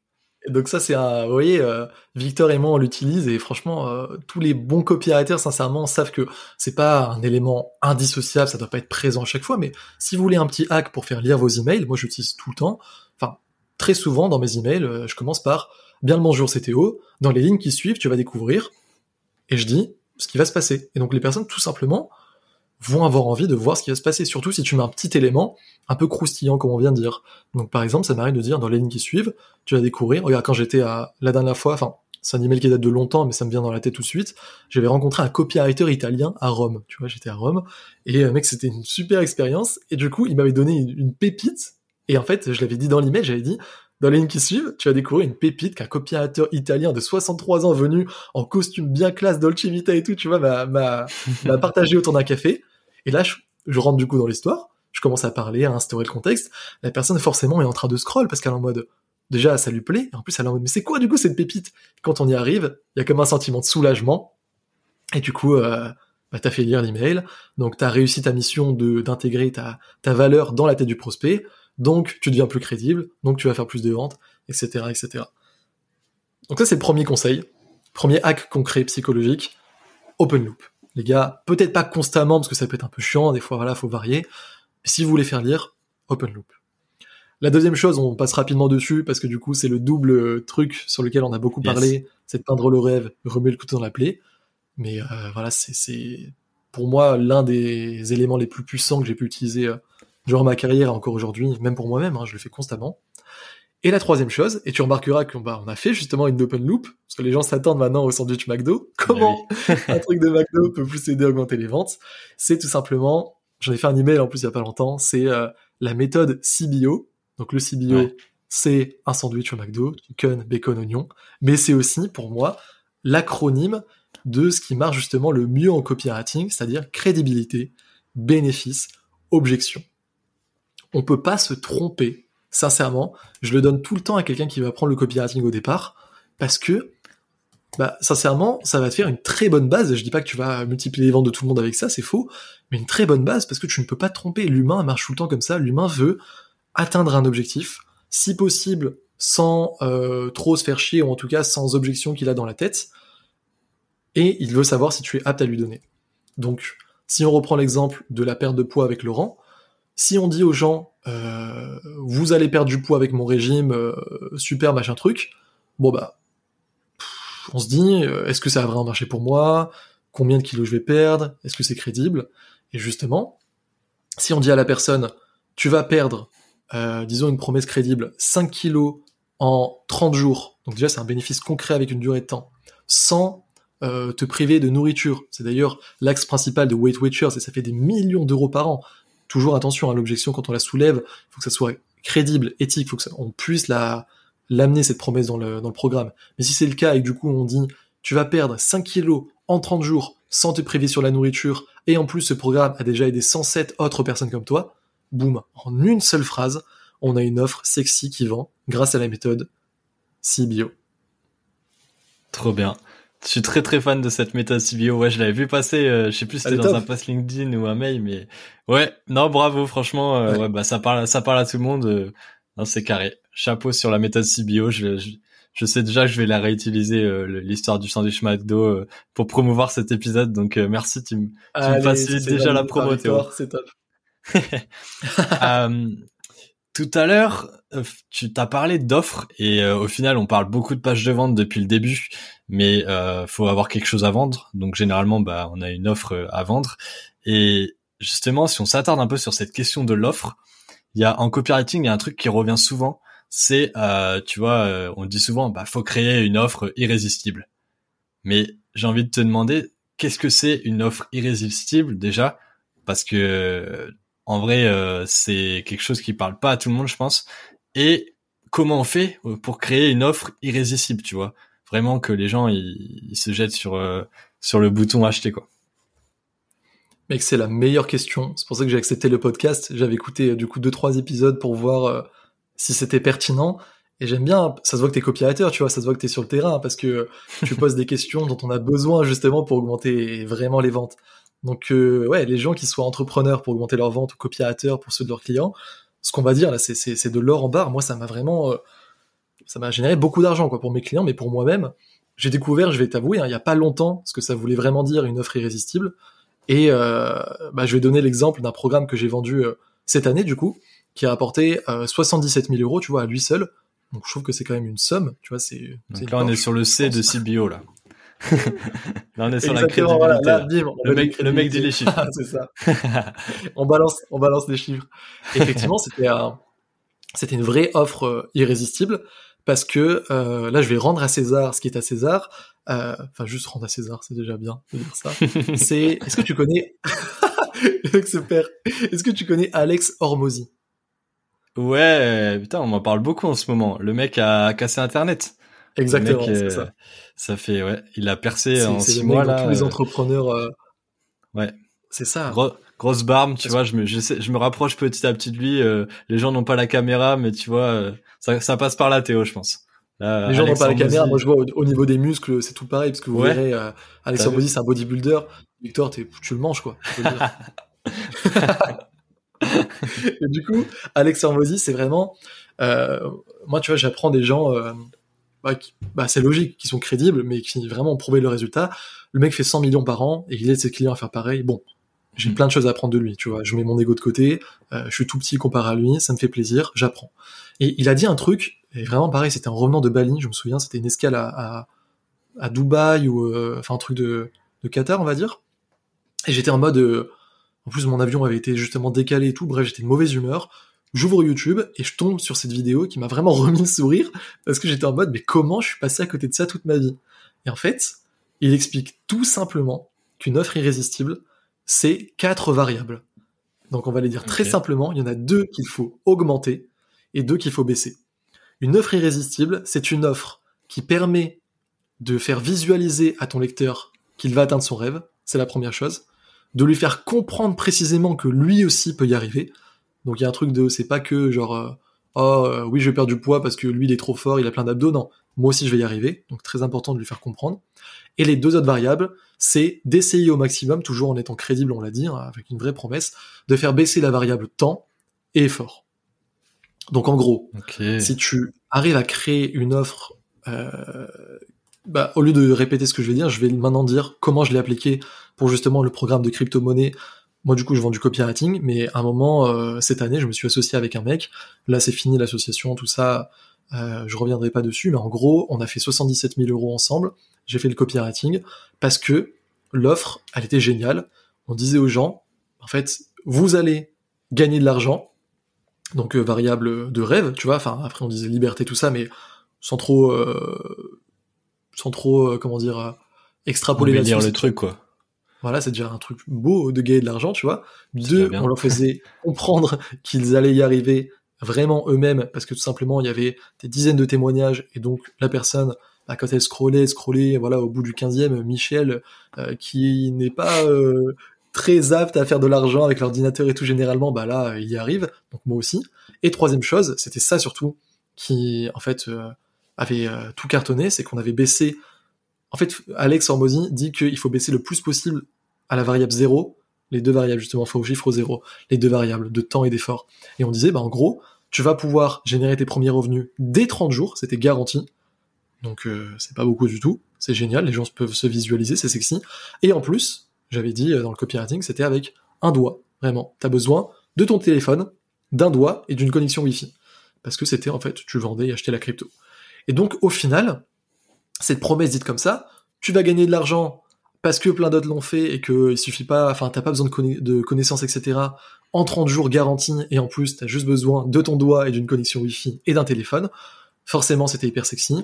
donc ça c'est un, vous voyez, euh, Victor et moi on l'utilise et franchement euh, tous les bons copywriters sincèrement savent que c'est pas un élément indissociable, ça doit pas être présent à chaque fois, mais si vous voulez un petit hack pour faire lire vos emails, moi j'utilise tout le temps, enfin très souvent dans mes emails, euh, je commence par bien le bonjour c'est Théo, dans les lignes qui suivent tu vas découvrir et je dis ce qui va se passer et donc les personnes tout simplement vont avoir envie de voir ce qui va se passer, surtout si tu mets un petit élément un peu croustillant, comme on vient de dire. Donc par exemple, ça m'arrive de dire dans les lignes qui suivent, tu vas découvrir, regarde, quand j'étais à la dernière fois, enfin, c'est un email qui date de longtemps, mais ça me vient dans la tête tout de suite, j'avais rencontré un copywriter italien à Rome, tu vois, j'étais à Rome, et euh, mec, c'était une super expérience, et du coup, il m'avait donné une, pépite, et en fait, je l'avais dit dans l'email, j'avais dit, dans les lignes qui suivent, tu vas découvrir une pépite qu'un copywriter italien de 63 ans venu en costume bien classe Dolce Vita et tout, tu vois, m'a, <laughs> partagé autour d'un café. Et là, je, rentre du coup dans l'histoire, je commence à parler, à instaurer le contexte. La personne, forcément, est en train de scroll parce qu'elle est en mode, déjà, ça lui plaît. Et en plus, elle est en mode, mais c'est quoi du coup cette pépite? Quand on y arrive, il y a comme un sentiment de soulagement. Et du coup, euh, bah, tu as fait lire l'email, donc tu as réussi ta mission de d'intégrer ta, ta valeur dans la tête du prospect, donc tu deviens plus crédible, donc tu vas faire plus de ventes, etc. etc. Donc ça c'est le premier conseil, premier hack concret psychologique, open loop. Les gars, peut-être pas constamment parce que ça peut être un peu chiant, des fois voilà, faut varier. Mais si vous voulez faire lire, open loop. La deuxième chose, on passe rapidement dessus parce que du coup c'est le double truc sur lequel on a beaucoup parlé, c'est de peindre le rêve, remuer le couteau dans la plaie. Mais euh, voilà, c'est pour moi l'un des éléments les plus puissants que j'ai pu utiliser euh, durant ma carrière encore aujourd'hui, même pour moi-même, hein, je le fais constamment. Et la troisième chose, et tu remarqueras qu'on bah, on a fait justement une open loop, parce que les gens s'attendent maintenant au sandwich McDo. Comment <laughs> un truc de McDo peut plus aider à augmenter les ventes? C'est tout simplement, j'en ai fait un email en plus il y a pas longtemps, c'est euh, la méthode CBO. Donc le CBO, c'est un sandwich au McDo, chicken, bacon, oignon, mais c'est aussi pour moi l'acronyme de ce qui marche justement le mieux en copywriting, c'est-à-dire crédibilité, bénéfice, objection. On peut pas se tromper, sincèrement. Je le donne tout le temps à quelqu'un qui va prendre le copywriting au départ, parce que, bah, sincèrement, ça va te faire une très bonne base. Je dis pas que tu vas multiplier les ventes de tout le monde avec ça, c'est faux, mais une très bonne base parce que tu ne peux pas te tromper. L'humain marche tout le temps comme ça. L'humain veut atteindre un objectif, si possible sans euh, trop se faire chier, ou en tout cas sans objection qu'il a dans la tête et il veut savoir si tu es apte à lui donner. Donc, si on reprend l'exemple de la perte de poids avec Laurent, si on dit aux gens euh, vous allez perdre du poids avec mon régime, euh, super machin truc, bon bah on se dit euh, est-ce que ça va vraiment marcher pour moi? Combien de kilos je vais perdre? Est-ce que c'est crédible? Et justement, si on dit à la personne tu vas perdre, disons une promesse crédible, 5 kilos en 30 jours, donc déjà c'est un bénéfice concret avec une durée de temps, sans te priver de nourriture. C'est d'ailleurs l'axe principal de Weight Watchers et ça fait des millions d'euros par an. Toujours attention à l'objection quand on la soulève, il faut que ça soit crédible, éthique, il faut que on puisse la l'amener cette promesse dans le, dans le programme. Mais si c'est le cas et que du coup on dit tu vas perdre 5 kilos en 30 jours sans te priver sur la nourriture et en plus ce programme a déjà aidé 107 autres personnes comme toi, boum, en une seule phrase, on a une offre sexy qui vend grâce à la méthode CBO. Trop bien. Je suis très très fan de cette méthode CBO. Ouais, je l'avais vu passer. Euh, je sais plus si c'était dans un post LinkedIn ou un mail, mais ouais, non, bravo, franchement, euh, ouais. bah ça parle, ça parle à tout le monde. Euh, non, c'est carré. Chapeau sur la méthode CBO. Je, je, sais déjà que je vais la réutiliser l'histoire du sandwich McDo pour promouvoir cet épisode. Donc merci, tu, me, tu me facilites déjà la promo, C'est top. <laughs> Tout à l'heure, euh, tu t'as parlé d'offres et euh, au final, on parle beaucoup de pages de vente depuis le début, mais euh, faut avoir quelque chose à vendre. Donc généralement, bah, on a une offre euh, à vendre. Et justement, si on s'attarde un peu sur cette question de l'offre, il y a en copywriting, il y a un truc qui revient souvent. C'est, tu vois, on dit souvent, bah, faut créer une offre irrésistible. Mais j'ai envie de te demander, qu'est-ce que c'est une offre irrésistible déjà? Parce que en vrai, euh, c'est quelque chose qui parle pas à tout le monde, je pense. Et comment on fait euh, pour créer une offre irrésistible, tu vois? Vraiment que les gens ils, se jettent sur euh, sur le bouton acheter, quoi. Mec, c'est la meilleure question. C'est pour ça que j'ai accepté le podcast. J'avais écouté du coup deux trois épisodes pour voir si c'était pertinent. Et j'aime bien, ça se voit que t'es copywriter, tu vois, ça se voit que t'es sur le terrain parce que tu poses des <laughs> questions dont on a besoin justement pour augmenter vraiment les ventes. Donc euh, ouais, les gens qui soient entrepreneurs pour augmenter leurs ventes ou copiateurs pour ceux de leurs clients, ce qu'on va dire là, c'est de l'or en barre. Moi, ça m'a vraiment, euh, ça m'a généré beaucoup d'argent quoi pour mes clients, mais pour moi-même, j'ai découvert, je vais t'avouer, hein, il y a pas longtemps, ce que ça voulait vraiment dire une offre irrésistible. Et euh, bah, je vais donner l'exemple d'un programme que j'ai vendu cette année du coup, qui a apporté 77 000 euros, tu vois, à lui seul. Donc je trouve que c'est quand même une somme, tu vois, c'est. Donc là, on est sur le C de CBO là. Là, on est sur la crédibilité. le, mec, le mec dit les chiffres. <laughs> c'est ça. on balance, on balance les chiffres. Effectivement, c'était un, c'était une vraie offre euh, irrésistible parce que euh, là, je vais rendre à César ce qui est à César. Euh, enfin, juste rendre à César, c'est déjà bien de dire ça. c'est, est-ce que tu connais, <laughs> Est-ce que tu connais Alex Hormozy? Ouais, putain, on m'en parle beaucoup en ce moment. Le mec a cassé Internet. Exactement, c'est ça. Ça fait, ouais, il a percé en six mois là. Tous les euh, entrepreneurs. Euh, ouais. C'est ça. grosse barbe, tu vois. Je me, je, je me rapproche petit à petit de lui. Euh, les gens n'ont pas la caméra, mais tu vois, ça, ça passe par là, Théo, je pense. les gens n'ont pas la caméra. Moi, je vois au, niveau des muscles, c'est tout pareil parce que vous verrez, euh, Alex c'est un bodybuilder. Victor, tu le manges quoi. <laughs> et du coup, Alex Hormozy, c'est vraiment, euh, moi, tu vois, j'apprends des gens, euh, bah, bah, c'est logique, qui sont crédibles, mais qui vraiment ont prouvé le résultat. Le mec fait 100 millions par an et il aide ses clients à faire pareil. Bon, j'ai mm. plein de choses à apprendre de lui, tu vois. Je mets mon ego de côté, euh, je suis tout petit comparé à lui, ça me fait plaisir, j'apprends. Et il a dit un truc, et vraiment pareil, c'était un revenant de Bali, je me souviens, c'était une escale à, à, Dubaï ou euh, enfin un truc de, de Qatar, on va dire. Et j'étais en mode, euh, en plus mon avion avait été justement décalé et tout, bref, j'étais de mauvaise humeur. J'ouvre YouTube et je tombe sur cette vidéo qui m'a vraiment <laughs> remis le sourire parce que j'étais en mode mais comment je suis passé à côté de ça toute ma vie? Et en fait, il explique tout simplement qu'une offre irrésistible, c'est quatre variables. Donc on va les dire très simplement, il y en a deux qu'il faut augmenter et deux qu'il faut baisser. Une offre irrésistible, c'est une offre qui permet de faire visualiser à ton lecteur qu'il va atteindre son rêve, c'est la première chose, de lui faire comprendre précisément que lui aussi peut y arriver. Donc il y a un truc de, c'est pas que genre, euh, oh euh, oui je vais perdre du poids parce que lui il est trop fort, il a plein d'abdos, non, moi aussi je vais y arriver, donc très important de lui faire comprendre. Et les deux autres variables, c'est d'essayer au maximum, toujours en étant crédible, on l'a dit, hein, avec une vraie promesse, de faire baisser la variable temps et effort. Donc en gros, si tu arrives à créer une offre, euh, bah, au lieu de répéter ce que je vais dire, je vais maintenant dire comment je l'ai appliqué pour justement le programme de crypto-monnaie. Moi du coup je vends du copywriting, mais à un moment euh, cette année je me suis associé avec un mec. Là c'est fini l'association, tout ça. Euh, je reviendrai pas dessus, mais en gros on a fait 77 000 euros ensemble j'ai fait le copywriting parce que l'offre, elle était géniale. On disait aux gens, en fait, vous allez gagner de l'argent, donc euh, variable de rêve, tu vois. Enfin, après on disait liberté, tout ça, mais sans trop, euh, sans trop, euh, comment dire, extrapoler la dire le truc, quoi. Voilà, c'est déjà un truc beau de gagner de l'argent, tu vois. Deux, on leur faisait <laughs> comprendre qu'ils allaient y arriver vraiment eux-mêmes, parce que tout simplement, il y avait des dizaines de témoignages, et donc la personne bah, quand elle scrollait, scrollait, voilà, au bout du 15e, Michel, euh, qui n'est pas euh, très apte à faire de l'argent avec l'ordinateur et tout généralement, bah là, il y arrive, donc moi aussi. Et troisième chose, c'était ça surtout qui, en fait, euh, avait tout cartonné, c'est qu'on avait baissé. En fait, Alex Hormozy dit qu'il faut baisser le plus possible à la variable 0, les deux variables justement, faut au chiffre 0, les deux variables de temps et d'effort. Et on disait, bah en gros, tu vas pouvoir générer tes premiers revenus dès 30 jours, c'était garanti, donc euh, c'est pas beaucoup du tout, c'est génial, les gens peuvent se visualiser, c'est sexy. Et en plus, j'avais dit euh, dans le copywriting, c'était avec un doigt, vraiment. T'as besoin de ton téléphone, d'un doigt et d'une connexion Wi-Fi. Parce que c'était en fait, tu vendais et achetais la crypto. Et donc au final, cette promesse dite comme ça, tu vas gagner de l'argent parce que plein d'autres l'ont fait et que il suffit pas, enfin t'as pas besoin de, connaissances, etc. En 30 jours garantis et en plus t'as juste besoin de ton doigt et d'une connexion Wi-Fi et d'un téléphone. Forcément c'était hyper sexy.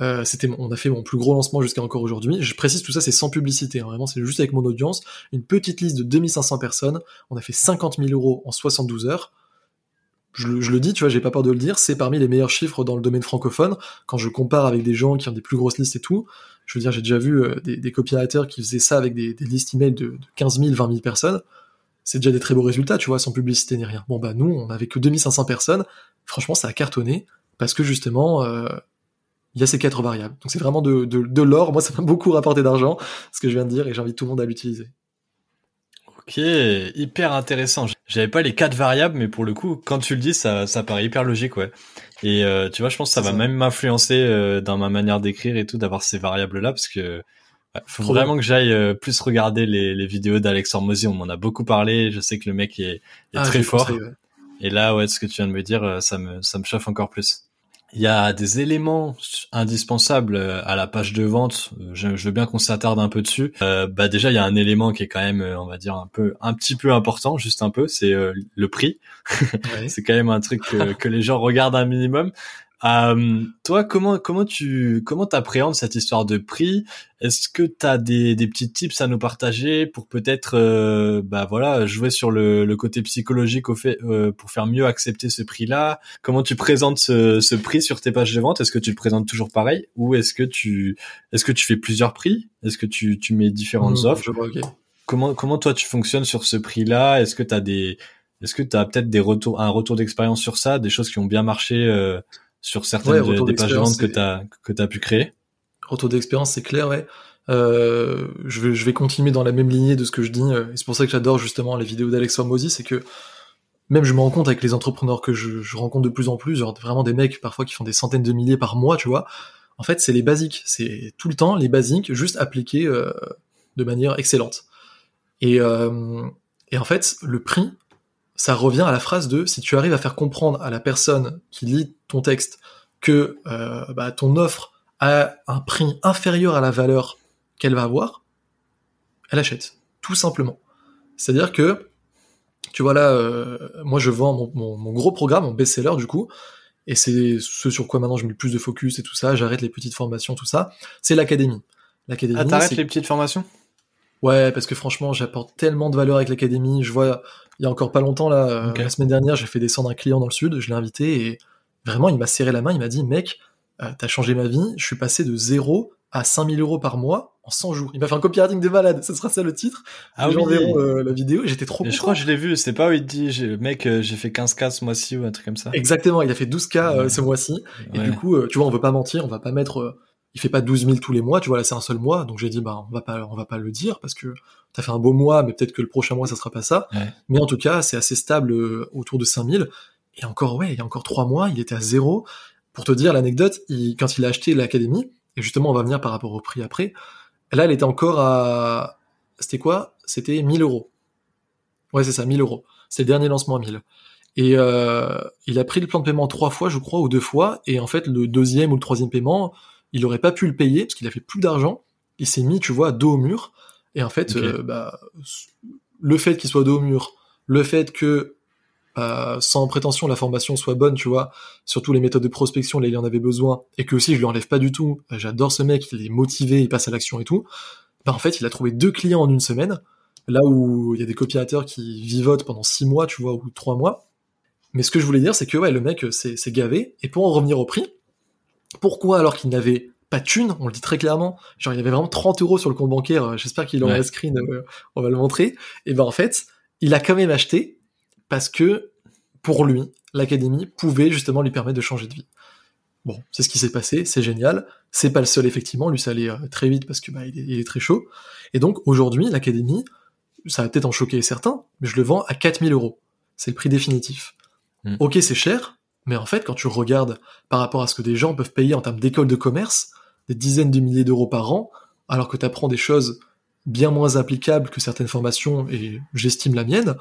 Euh, c'était, on a fait mon plus gros lancement jusqu'à encore aujourd'hui. Je précise tout ça, c'est sans publicité. Hein. vraiment, c'est juste avec mon audience. Une petite liste de 2500 personnes. On a fait 50 000 euros en 72 heures. Je, le dis, tu vois, j'ai pas peur de le dire. C'est parmi les meilleurs chiffres dans le domaine francophone. Quand je compare avec des gens qui ont des plus grosses listes et tout, je veux dire, j'ai déjà vu euh, des, des copywriters qui faisaient ça avec des, listes email de, de 15 000, 20 000 personnes. C'est déjà des très beaux résultats, tu vois, sans publicité ni rien. Bon bah nous, on avait que 2500 personnes. Franchement, ça a cartonné parce que justement, euh, il y a ces quatre variables. Donc c'est vraiment de, l'or. Moi, ça m'a beaucoup rapporté d'argent, ce que je viens de dire, et j'invite tout le monde à l'utiliser. Ok, hyper intéressant. J'avais pas les quatre variables, mais pour le coup, quand tu le dis, ça, ça paraît hyper logique, ouais. Et euh, tu vois, je pense que ça va même m'influencer euh, dans ma manière d'écrire et tout, d'avoir ces variables-là, parce que ouais, faut vraiment que j'aille euh, plus regarder les, les vidéos d'Alex Hormozy. On m'en a beaucoup parlé. Je sais que le mec est, est ah, très fort. Et là, ouais, ce que tu viens de me dire, ça me, ça me chauffe encore plus. Il y a des éléments indispensables euh, à la page de vente. Je, veux bien qu'on s'attarde un peu dessus. Euh, bah déjà, il y a un élément qui est quand même, euh, on va dire un peu, un petit peu important, juste un peu, c'est le prix. <laughs> c'est quand même un truc que, que, les gens regardent un minimum. Euh, toi, comment comment tu comment t'appréhendes cette histoire de prix? Est-ce que tu as des, des petits tips à nous partager pour peut-être euh, bah voilà jouer sur le, le côté psychologique au fait euh, pour faire mieux accepter ce prix-là? Comment tu présentes ce, ce prix sur tes pages de vente? Est-ce que tu le présentes toujours pareil? Ou est-ce que tu est-ce que tu fais plusieurs prix? Est-ce que tu tu mets différentes mmh, offres? Comment comment toi tu fonctionnes sur ce prix-là? Est-ce que tu as des est-ce que tu as peut-être des retours un retour d'expérience sur ça, des choses qui ont bien marché sur certaines des pages de vente que tu as as pu créer. Retour d'expérience, c'est clair, ouais. Euh, je, vais, je vais continuer dans la même lignée de ce que je dis. Euh, et c'est pour ça que j'adore justement les vidéos d'Alex Hormozy, c'est que même je me rends compte avec les entrepreneurs que je, je, rencontre de plus en plus, genre vraiment des mecs parfois qui font des centaines de milliers par mois, tu vois. En fait, c'est les basiques, c'est tout le temps les basiques, juste appliqués euh, de manière excellente. Et, euh, et en fait, le prix, ça revient à la phrase de si tu arrives à faire comprendre à la personne qui lit ton texte que euh, bah, ton offre a un prix inférieur à la valeur qu'elle va avoir, elle achète, tout simplement. C'est-à-dire que, tu vois là, euh, moi je vends mon, gros programme, mon best-seller du coup, et c'est ce sur quoi maintenant je mets le plus de focus et tout ça, j'arrête les petites formations, tout ça, c'est l'académie. L'académie. Ah, t'arrêtes les petites formations? Ouais, parce que franchement, j'apporte tellement de valeur avec l'académie. Je vois, il y a encore pas longtemps, là, euh, la semaine dernière, j'ai fait descendre un client dans le sud, je l'ai invité et vraiment, il m'a serré la main, il m'a dit, mec, euh, t'as changé ma vie, je suis passé de 0 à 5000 euros par mois en 100 jours. Il m'a fait un copywriting de malade, ce sera ça le titre. Ah oui. Euh, la vidéo, j'étais trop content. Je crois que je l'ai vu, c'est pas où il dit, mec, euh, j'ai fait 15K ce mois-ci ou un truc comme ça. Exactement, il a fait 12K ce mois-ci. Et du coup, tu vois, on veut pas mentir, on va pas mettre, il fait pas 12 000 tous les mois, tu vois, là c'est un seul mois, donc j'ai dit, bah, on va pas, on va pas le dire parce que t'as fait un beau mois, mais peut-être que le prochain mois ça sera pas ça. Mais en tout cas, c'est assez stable autour de 5000. Et encore, ouais, il y a encore trois mois, il était à zéro. Pour te dire l'anecdote, quand il a acheté l'académie, et justement on va venir par rapport au prix après, là elle était encore à... C'était quoi? C'était 1000 euros. Ouais c'est ça, 1000 euros. C'était le dernier lancement à 1000. Et euh, il a pris le plan de paiement trois fois, je crois, ou deux fois, et en fait le deuxième ou le troisième paiement, il aurait pas pu le payer parce qu'il a fait plus d'argent. Il s'est mis, tu vois, dos au mur. Et en fait, euh, bah, le fait qu'il soit dos au mur, le fait que euh, sans prétention la formation soit bonne, tu vois, surtout les méthodes de prospection, là il en avait besoin, et que aussi je lui enlève pas du tout, euh, j'adore ce mec, il est motivé, il passe à l'action et tout, bah en fait il a trouvé deux clients en une semaine, là où il y a des copiateurs qui vivotent pendant six mois, tu vois, ou trois mois. Mais ce que je voulais dire, c'est que ouais, le mec c'est gavé, et pour en revenir au prix, pourquoi alors qu'il n'avait pas de thune, on le dit très clairement, genre il avait vraiment 30 euros sur le compte bancaire, euh, j'espère qu'il aura un screen, on va le montrer, et ben en fait, il a quand même acheté, parce que pour lui, l'académie pouvait justement lui permettre de changer de vie. Bon, c'est ce qui s'est passé, c'est génial. C'est pas le seul effectivement, lui ça allait euh, très vite parce que bah, il, est, très chaud. Et donc aujourd'hui, l'académie, ça va peut-être en choquer certains, mais je le vends à 4000 euros. C'est le prix définitif. Hmm. Ok, c'est cher, mais en fait, quand tu regardes par rapport à ce que des gens peuvent payer en termes d'école de commerce, des dizaines de milliers d'euros par an, alors que tu apprends des choses bien moins applicables que certaines formations, et j'estime la mienne,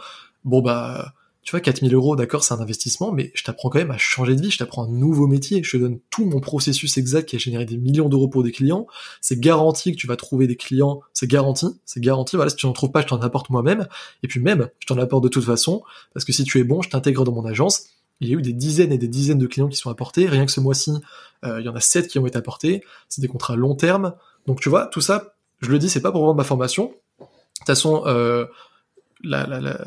bon bah tu vois, 4000 euros, d'accord, c'est un investissement, mais je t'apprends quand même à changer de vie, je t'apprends un nouveau métier, je te donne tout mon processus exact qui a généré des millions d'euros pour des clients, c'est garanti que tu vas trouver des clients, c'est garanti, c'est garanti, voilà, si tu n'en trouves pas, je t'en apporte moi-même, et puis même, je t'en apporte de toute façon, parce que si tu es bon, je t'intègre dans mon agence, il y a eu des dizaines et des dizaines de clients qui sont apportés, rien que ce mois-ci, euh, il y en a 7 qui ont été apportés, c'est des contrats long terme, donc tu vois, tout ça, je le dis, c'est pas pour vendre ma formation, de toute façon, euh,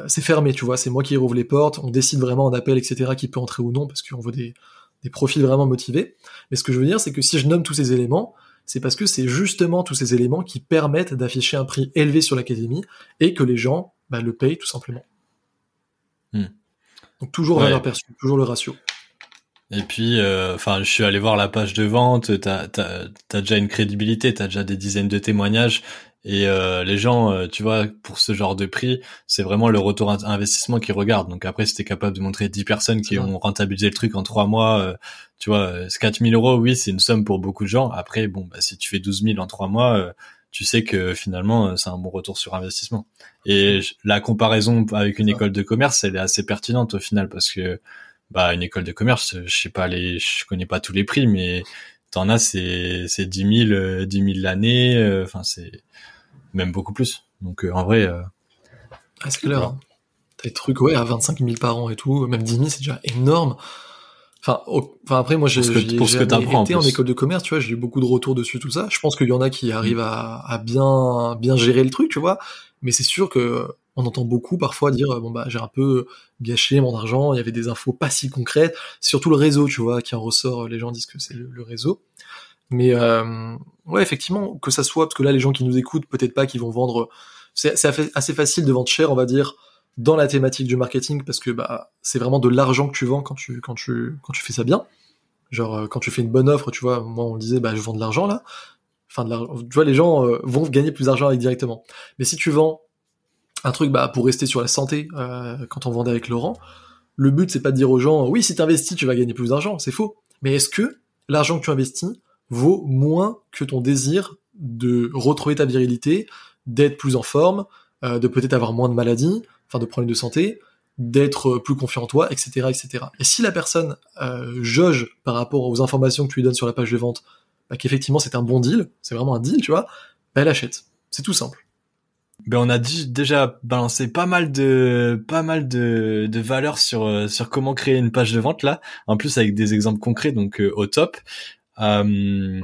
c'est fermé, tu vois, c'est moi qui rouvre les portes, on décide vraiment en appel, etc., qui peut entrer ou non, parce qu'on veut des, des profils vraiment motivés. Mais ce que je veux dire, c'est que si je nomme tous ces éléments, c'est parce que c'est justement tous ces éléments qui permettent d'afficher un prix élevé sur l'académie et que les gens bah, le payent tout simplement. Hmm. Donc toujours valeur perçue, toujours le ratio. Et puis, euh, enfin, je suis allé voir la page de vente. T'as as, déjà une crédibilité, t'as déjà des dizaines de témoignages. Et euh, les gens, euh, tu vois, pour ce genre de prix, c'est vraiment le retour investissement qu'ils regardent. Donc après, si t'es capable de montrer 10 personnes qui ont rentabilisé le truc en 3 mois, euh, tu vois, 4000 euros, oui, c'est une somme pour beaucoup de gens. Après, bon, bah, si tu fais 12 000 en 3 mois, tu sais que finalement, c'est un bon retour sur investissement. Et la comparaison avec une école de commerce, elle est assez pertinente au final parce que, bah, une école de commerce, je sais pas les, je connais pas tous les prix, mais t'en as, c'est, c'est 10 000, 10 000 l'année, enfin, c'est, même beaucoup plus. Donc euh, en vrai. Euh, ah, c'est clair. Hein. T'as des trucs ouais à 25 000 par an et tout, même 10 000 c'est déjà énorme. Enfin, enfin après moi j'ai été en, école de commerce, tu vois, j'ai eu beaucoup de retours dessus tout ça. Je pense qu'il y en a qui arrivent à, à, bien bien gérer le truc, tu vois. Mais c'est sûr que on entend beaucoup parfois dire bon bah j'ai un peu gâché mon argent, il y avait des infos pas si concrètes, surtout le réseau, tu vois, qui en ressort. Les gens disent que c'est le, réseau. Mais euh, ouais, effectivement, que ça soit, parce que là, les gens qui nous écoutent, peut-être pas qu'ils vont vendre. C'est assez facile de vendre cher, on va dire, dans la thématique du marketing, parce que bah, c'est vraiment de l'argent que tu vends quand tu, quand, tu, quand tu fais ça bien. Genre, euh, quand tu fais une bonne offre, tu vois, moi, on disait, bah, je vends de l'argent, là. Enfin, de l'argent. Tu vois, les gens euh, vont gagner plus d'argent avec directement. Mais si tu vends un truc, bah, pour rester sur la santé, euh, quand on vendait avec Laurent, le but, c'est pas de dire aux gens, oui, si t'investis, tu vas gagner plus d'argent. C'est faux. Mais est-ce que l'argent que tu investis vaut moins que ton désir de retrouver ta virilité, d'être plus en forme, de peut-être avoir moins de maladies, enfin, de problèmes de santé, d'être plus confiant en toi, etc., etc. Et si la personne euh, jauge par rapport aux informations que tu lui donnes sur la page de vente, bah, qu'effectivement c'est un bon deal, c'est vraiment un deal, tu vois, bah, elle achète. C'est tout simple. Ben on a déjà balancé pas mal de pas mal de, de valeurs sur euh, sur comment créer une page de vente là. En plus avec des exemples concrets donc euh, au top. Euh.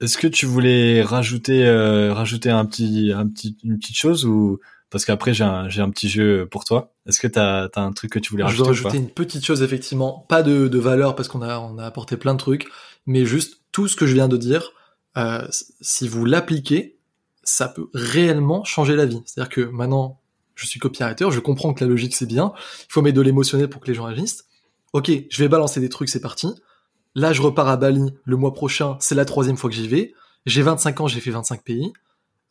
Est-ce que tu voulais rajouter euh, rajouter un petit un petit une petite chose ou parce qu'après j'ai un, un petit jeu pour toi. Est-ce que tu as, un truc que tu voulais rajouter Je veux rajouter une petite chose effectivement, pas de, de valeur parce qu'on a, on a apporté plein de trucs, mais juste tout ce que je viens de dire, euh, si vous l'appliquez, ça peut réellement changer la vie. C'est-à-dire que maintenant, je suis copywriter, je comprends que la logique c'est bien, il faut mettre de l'émotionnel pour que les gens agissent. Ok, je vais balancer des trucs, c'est parti. Là, je repars à Bali le mois prochain, c'est la troisième fois que j'y vais. J'ai 25 ans, j'ai fait 25 pays.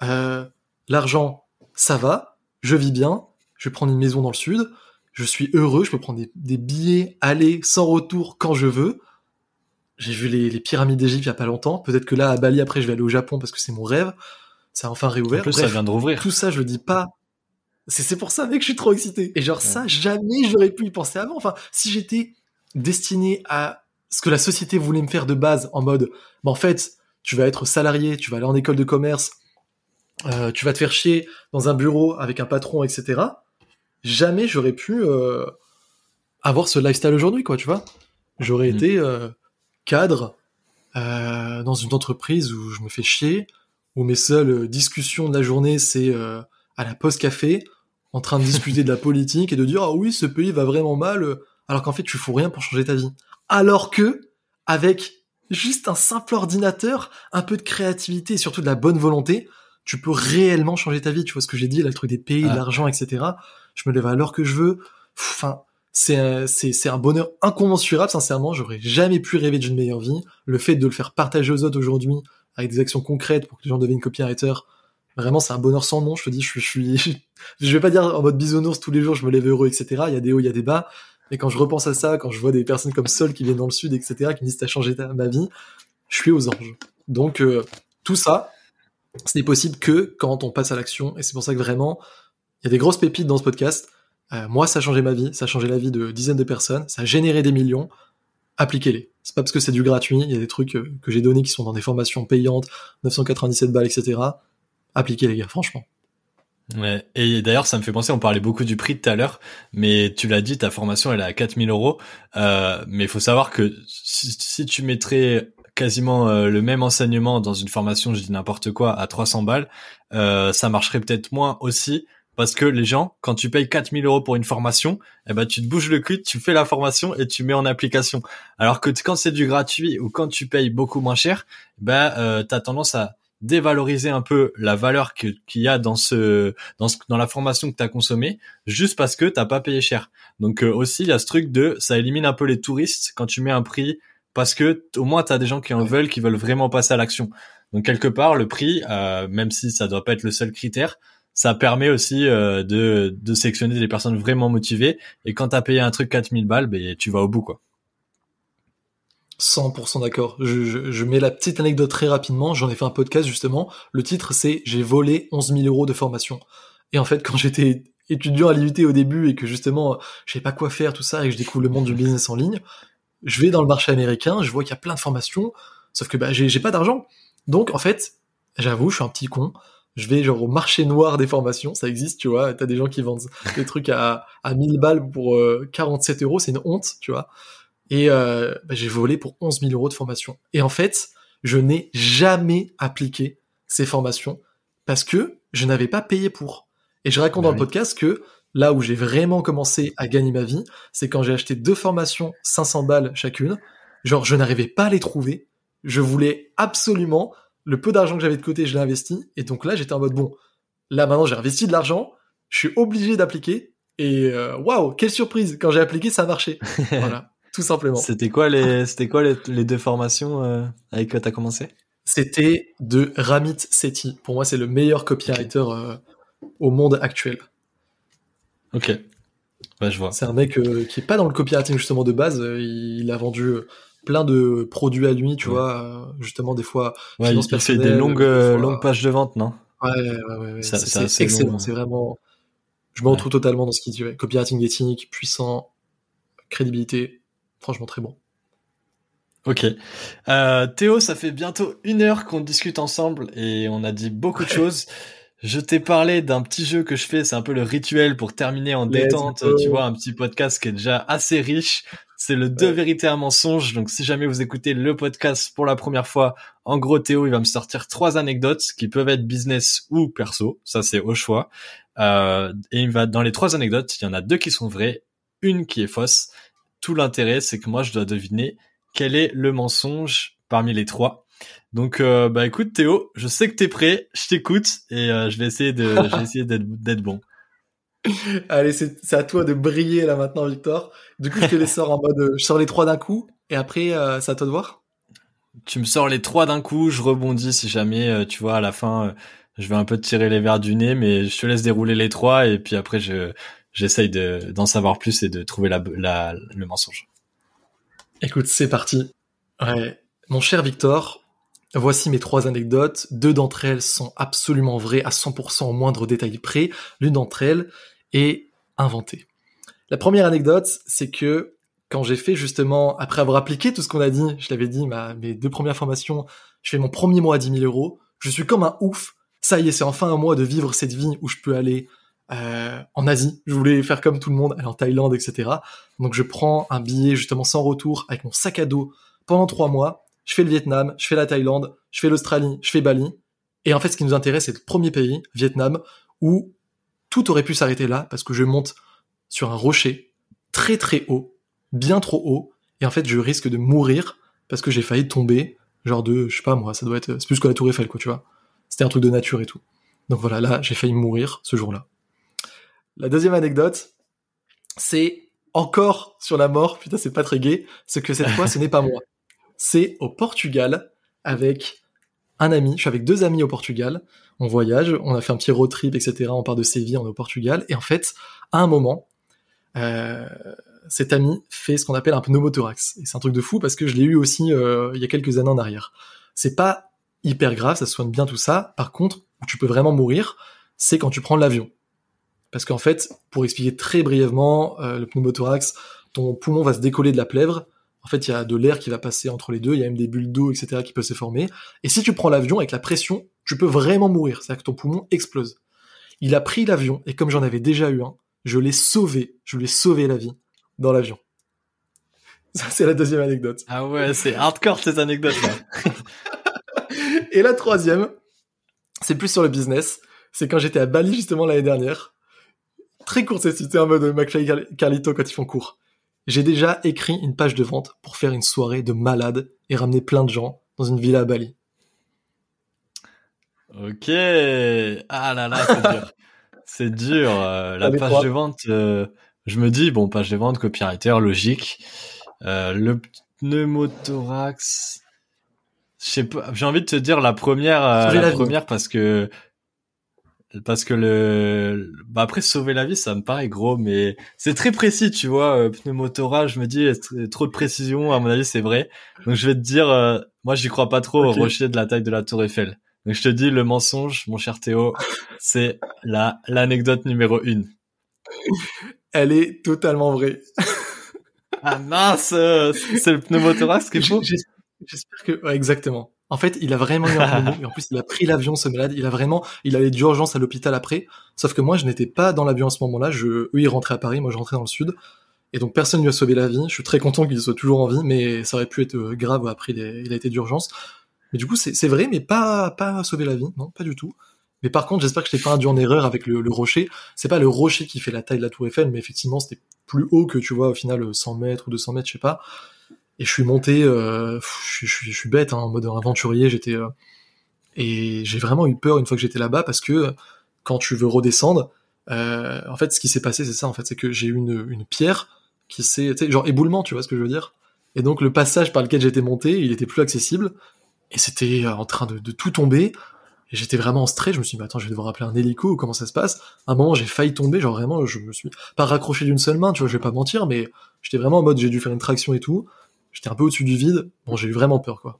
Euh, L'argent, ça va je vis bien, je vais prendre une maison dans le sud, je suis heureux, je peux prendre des, billets, aller sans retour quand je veux. J'ai vu les, pyramides d'Égypte il y a pas longtemps. Peut-être que là, à Bali, après, je vais aller au Japon parce que c'est mon rêve. Ça a enfin réouvert. ça vient de rouvrir. Tout ça, je le dis pas. C'est pour ça, mec, je suis trop excité. Et genre, ça, jamais j'aurais pu y penser avant. Enfin, si j'étais destiné à ce que la société voulait me faire de base, en mode, bah, en fait, tu vas être salarié, tu vas aller en école de commerce, euh, tu vas te faire chier dans un bureau avec un patron, etc. Jamais j'aurais pu euh, avoir ce lifestyle aujourd'hui, quoi, tu vois. J'aurais mhm. été euh, cadre dans une entreprise où je me fais chier, où mes seules discussions de la journée, c'est à la poste café, en train de discuter de la <laughs> politique et de dire ah oui, ce pays va vraiment mal, alors qu'en fait tu fous rien pour changer ta vie. Alors que avec juste un simple ordinateur, un peu de créativité et surtout de la bonne volonté, tu peux réellement changer ta vie. Tu vois ce que j'ai dit, là, le truc des pays, de l'argent, etc. Je me lève à l'heure que je veux. Enfin, c'est c'est un bonheur incommensurable, sincèrement. J'aurais jamais pu rêver d'une meilleure vie. Le fait de le faire partager aux autres aujourd'hui, avec des actions concrètes pour que les gens deviennent copywriter, vraiment, c'est un bonheur sans nom. Je te dis, je suis, je, <laughs> je vais pas dire en mode bisounours tous les jours, je me lève heureux, etc. Il y a des hauts, il y a des bas. Mais quand je repense à ça, quand je vois des personnes comme Sol qui viennent dans le sud, etc., qui me disent t'as changé ma vie, je suis aux anges. Donc, euh, tout ça, ce n'est possible que quand on passe à l'action. Et c'est pour ça que vraiment, il y a des grosses pépites dans ce podcast. Euh, moi, ça a changé ma vie, ça a changé la vie de dizaines de personnes, ça a généré des millions. Appliquez-les. C'est pas parce que c'est du gratuit, il y a des trucs euh, que j'ai donnés qui sont dans des formations payantes, 997 balles, etc. Appliquez les gars, franchement. Ouais. Et d'ailleurs, ça me fait penser, on parlait beaucoup du prix tout à l'heure, mais tu l'as dit, ta formation, elle est à 4000 euros. Euh, mais il faut savoir que si, si, tu mettrais quasiment euh, le même enseignement dans une formation, je dis n'importe quoi, à 300 balles, euh, ça marcherait peut-être moins aussi parce que les gens, quand tu payes 4000 euros pour une formation, eh ben tu te bouges le cul, tu fais la formation et tu mets en application. Alors que quand c'est du gratuit ou quand tu payes beaucoup moins cher, ben euh, t'as tendance à dévaloriser un peu la valeur qu'il y a dans ce dans ce, dans la formation que tu as consommée juste parce que t'as pas payé cher. Donc euh, aussi il y a ce truc de ça élimine un peu les touristes quand tu mets un prix parce que au moins tu as des gens qui en veulent, qui veulent vraiment passer à l'action. Donc quelque part, le prix, euh, même si ça doit pas être le seul critère, ça permet aussi euh, de, de sélectionner des personnes vraiment motivées. Et quand tu as payé un truc 4000 balles, ben, tu vas au bout. quoi. 100% d'accord. Je, je, je, mets la petite anecdote très rapidement. J'en ai fait un podcast justement. Le titre c'est J'ai volé 11 000 euros de formation. Et en fait, quand j'étais étudiant à l'IUT au début et que justement je savais pas quoi faire tout ça et que je découvre le monde du business en ligne, je vais dans le marché américain, je vois qu'il y a plein de formations, sauf que bah, j'ai pas d'argent. Donc en fait, j'avoue, je suis un petit con. Je vais genre au marché noir des formations, ça existe, tu vois. T'as des gens qui vendent <laughs> des trucs à, à 1000 balles pour 47 euh, euros, c'est une honte, tu vois. Et euh, bah, j'ai volé pour 11 000 euros de formation. Et en fait, je n'ai jamais appliqué ces formations parce que je n'avais pas payé pour. Et je raconte bah dans le podcast que Là où j'ai vraiment commencé à gagner ma vie, c'est quand j'ai acheté deux formations 500 balles chacune. Genre, je n'arrivais pas à les trouver. Je voulais absolument le peu d'argent que j'avais de côté, je l'ai investi. Et donc là, j'étais en mode bon. Là, maintenant, j'ai investi de l'argent. Je suis obligé d'appliquer. Et euh, waouh, quelle surprise Quand j'ai appliqué, ça a marché. <laughs> voilà. tout simplement. C'était quoi les, c'était quoi les, les deux formations euh, avec quoi t'as commencé? C'était de Ramit Sethi. Pour moi, c'est le meilleur copywriter euh, au monde actuel. Ok. Ouais, je vois. C'est un mec euh, qui est pas dans le copywriting justement de base. euh, il a vendu euh, plein de produits à lui, tu Ouais. vois, justement des fois. Ouais, il, fait des longues, fois- longues pages de vente, non? Ouais, ouais, ouais, C'est excellent. long. C'est vraiment. Je me Ouais. retrouve totalement dans ce qu'il dit. Copywriting éthique, puissant, crédibilité. Franchement, très bon. Ok. Euh, Théo, ça fait bientôt une heure qu'on discute ensemble et on a dit beaucoup de <laughs> choses. Je t'ai parlé d'un petit jeu que je fais, c'est un peu le rituel pour terminer en Let's détente, go. tu vois, un petit podcast qui est déjà assez riche. C'est le deux Ouais. vérités un mensonge. Donc si jamais vous écoutez le podcast pour la première fois, en gros Théo, il va me sortir trois anecdotes qui peuvent être business ou perso, ça c'est au choix. Euh, et il va dans les trois anecdotes, il y en a deux qui sont vraies, une qui est fausse. Tout l'intérêt, c'est que moi je dois deviner quel est le mensonge parmi les trois. Donc, euh, bah écoute Théo, je sais que t'es prêt, je t'écoute et euh, je vais essayer de, je vais essayer d'être, bon. <laughs> Allez, c'est à toi de briller là maintenant, Victor. Du coup, je te les sors en mode. euh, Je sors les trois d'un coup et après, euh, c'est à toi de voir. Tu me sors les trois d'un coup, je rebondis si jamais, tu vois, à la fin, je vais un peu te tirer les verres du nez, mais je te laisse dérouler les trois et puis après, je j'essaye de d'en savoir plus et de trouver la, la le mensonge. Écoute, c'est parti. Ouais. Mon cher Victor, voici mes trois anecdotes. Deux d'entre elles sont absolument vraies à 100% au moindre détail près. L'une d'entre elles est inventée. La première anecdote, c'est que quand j'ai fait justement, après avoir appliqué tout ce qu'on a dit, je l'avais dit, mes deux premières formations, je fais mon premier mois à 10 000 euros, je suis comme un ouf. Ça y est, c'est enfin un mois de vivre cette vie où je peux aller euh, en Asie. Je voulais faire comme tout le monde, aller en Thaïlande, etc. Donc je prends un billet justement sans retour avec mon sac à dos pendant trois mois. Je fais le Vietnam, je fais la Thaïlande, je fais l'Australie, je fais Bali. Et en fait, ce qui nous intéresse, c'est le premier pays, Vietnam, où tout aurait pu s'arrêter là parce que je monte sur un rocher très très haut, bien trop haut, et en fait, je risque de mourir parce que j'ai failli tomber, genre de, je sais pas moi, ça doit être, c'est plus que la Tour Eiffel, quoi, tu vois. C'était un truc de nature et tout. Donc voilà, là, j'ai failli mourir ce jour-là. La deuxième anecdote, c'est encore sur la mort, putain, c'est pas très gai, ce que cette fois, ce n'est pas moi. C'est au Portugal, avec un ami, je suis avec deux amis au Portugal, on voyage, on a fait un petit road trip, etc., on part de Séville, on est au Portugal, et en fait, à un moment, euh, cet ami fait ce qu'on appelle un pneumothorax. Et c'est un truc de fou parce que je l'ai eu aussi euh, il y a quelques années en arrière. C'est pas hyper grave, ça soigne bien tout ça. Par contre, où tu peux vraiment mourir, c'est quand tu prends l'avion. Parce qu'en fait, pour expliquer très brièvement, euh, le pneumothorax, ton poumon va se décoller de la plèvre. En fait, il y a de l'air qui va passer entre les deux, il y a même des bulles d'eau, etc., qui peuvent se former. Et si tu prends l'avion avec la pression, tu peux vraiment mourir. C'est-à-dire que ton poumon explose. Il a pris l'avion, et comme j'en avais déjà eu un, je l'ai sauvé. Je lui ai sauvé la vie dans l'avion. <laughs> Ça, c'est la deuxième anecdote. Ah ouais, c'est hardcore cette anecdote là. <laughs> <laughs> Et la troisième, c'est plus sur le business. C'est quand j'étais à Bali justement l'année dernière. Très court, c'est c'était un mode McFly et Carlito quand ils font court. J'ai déjà écrit une page de vente pour faire une soirée de malade et ramener plein de gens dans une villa à Bali. Ok. Ah là là, c'est dur. <laughs> C'est dur. euh, la page de vente, euh, je me dis, bon, page de vente, copywriter, logique. Euh, le pneumothorax, je sais pas, j'ai envie de te dire la première, la la première parce que, parce que le, bah après sauver la vie, ça me paraît gros, mais c'est très précis, tu vois, euh, pneumothorax, je me dis, trop de précision, à mon avis, c'est vrai. Donc je vais te dire, euh, moi j'y crois pas trop au rocher de la taille de la tour Eiffel. Donc je te dis, le mensonge, mon cher Théo, c'est la, l'anecdote numéro une. Elle est totalement vraie. Ah mince, euh, c'est le pneumothorax qui est faux. J'es- J'espère que, ouais, exactement. En fait, il a vraiment eu un pneumo, <laughs> et en plus, il a pris l'avion, ce malade. Il a vraiment, il allait d'urgence à l'hôpital après. Sauf que moi, je n'étais pas dans l'avion à ce moment-là. Je, eux, ils rentraient à Paris, moi, je rentrais dans le sud. Et donc, personne ne lui a sauvé la vie. Je suis très content qu'il soit toujours en vie, mais ça aurait pu être euh, grave après, il a, il a été d'urgence. Mais du coup, c'est c'est vrai, mais pas, pas sauver la vie. Non, pas du tout. Mais par contre, j'espère que je t'ai pas induit en erreur avec le, le rocher. C'est pas le rocher qui fait la taille de la tour Eiffel, mais effectivement, c'était plus haut que, tu vois, au final, 100 mètres ou 200 mètres, je sais pas. Et je suis monté, euh, je, suis- bête, hein, en mode aventurier, j'étais... euh, et j'ai vraiment eu peur une fois que j'étais là-bas, parce que quand tu veux redescendre, euh, en fait, ce qui s'est passé, c'est ça, en fait, c'est que j'ai eu une, pierre qui s'est, genre éboulement, tu vois ce que je veux dire? Et donc le passage par lequel j'étais monté, il était plus accessible et c'était en train de, tout tomber. Et j'étais vraiment en stress, je me suis dit, attends, je vais devoir appeler un hélico, comment ça se passe? À un moment, j'ai failli tomber, genre vraiment, je me suis pas raccroché d'une seule main, tu vois, je vais pas mentir, mais j'étais vraiment en mode, j'ai dû faire une traction et tout. J'étais un peu au-dessus du vide. Bon, j'ai eu vraiment peur, quoi.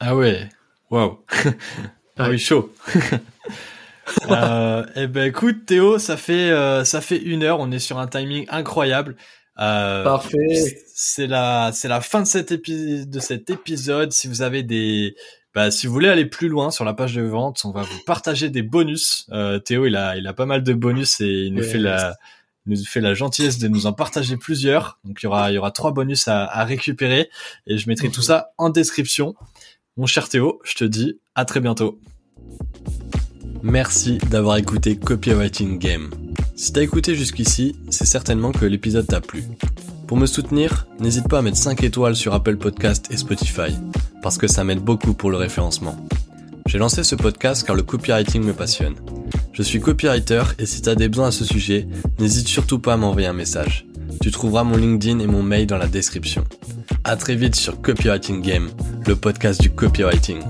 Ah ouais, waouh. ah oui, chaud. <laughs> euh, eh ben écoute Théo, ça fait euh, ça fait une heure, on est sur un timing incroyable. Euh, Parfait. C'est la c'est la fin de cet épisode de cet épisode. Si vous avez des bah, si vous voulez aller plus loin sur la page de vente, on va vous partager des bonus. Euh, Théo, il a, il a pas mal de bonus et il nous fait la, nous fait la gentillesse de nous en partager plusieurs. Donc il y aura, trois bonus à, à récupérer et je mettrai tout ça en description. Mon cher Théo, je te dis à très bientôt. Merci d'avoir écouté Copywriting Game. Si t'as écouté jusqu'ici, c'est certainement que l'épisode t'a plu. Pour me soutenir, n'hésite pas à mettre 5 étoiles sur Apple Podcast et Spotify, parce que ça m'aide beaucoup pour le référencement. J'ai lancé ce podcast car le copywriting me passionne. Je suis copywriter et si t'as des besoins à ce sujet, n'hésite surtout pas à m'envoyer un message. Tu trouveras mon LinkedIn et mon mail dans la description. À très vite sur Copywriting Game, le podcast du copywriting.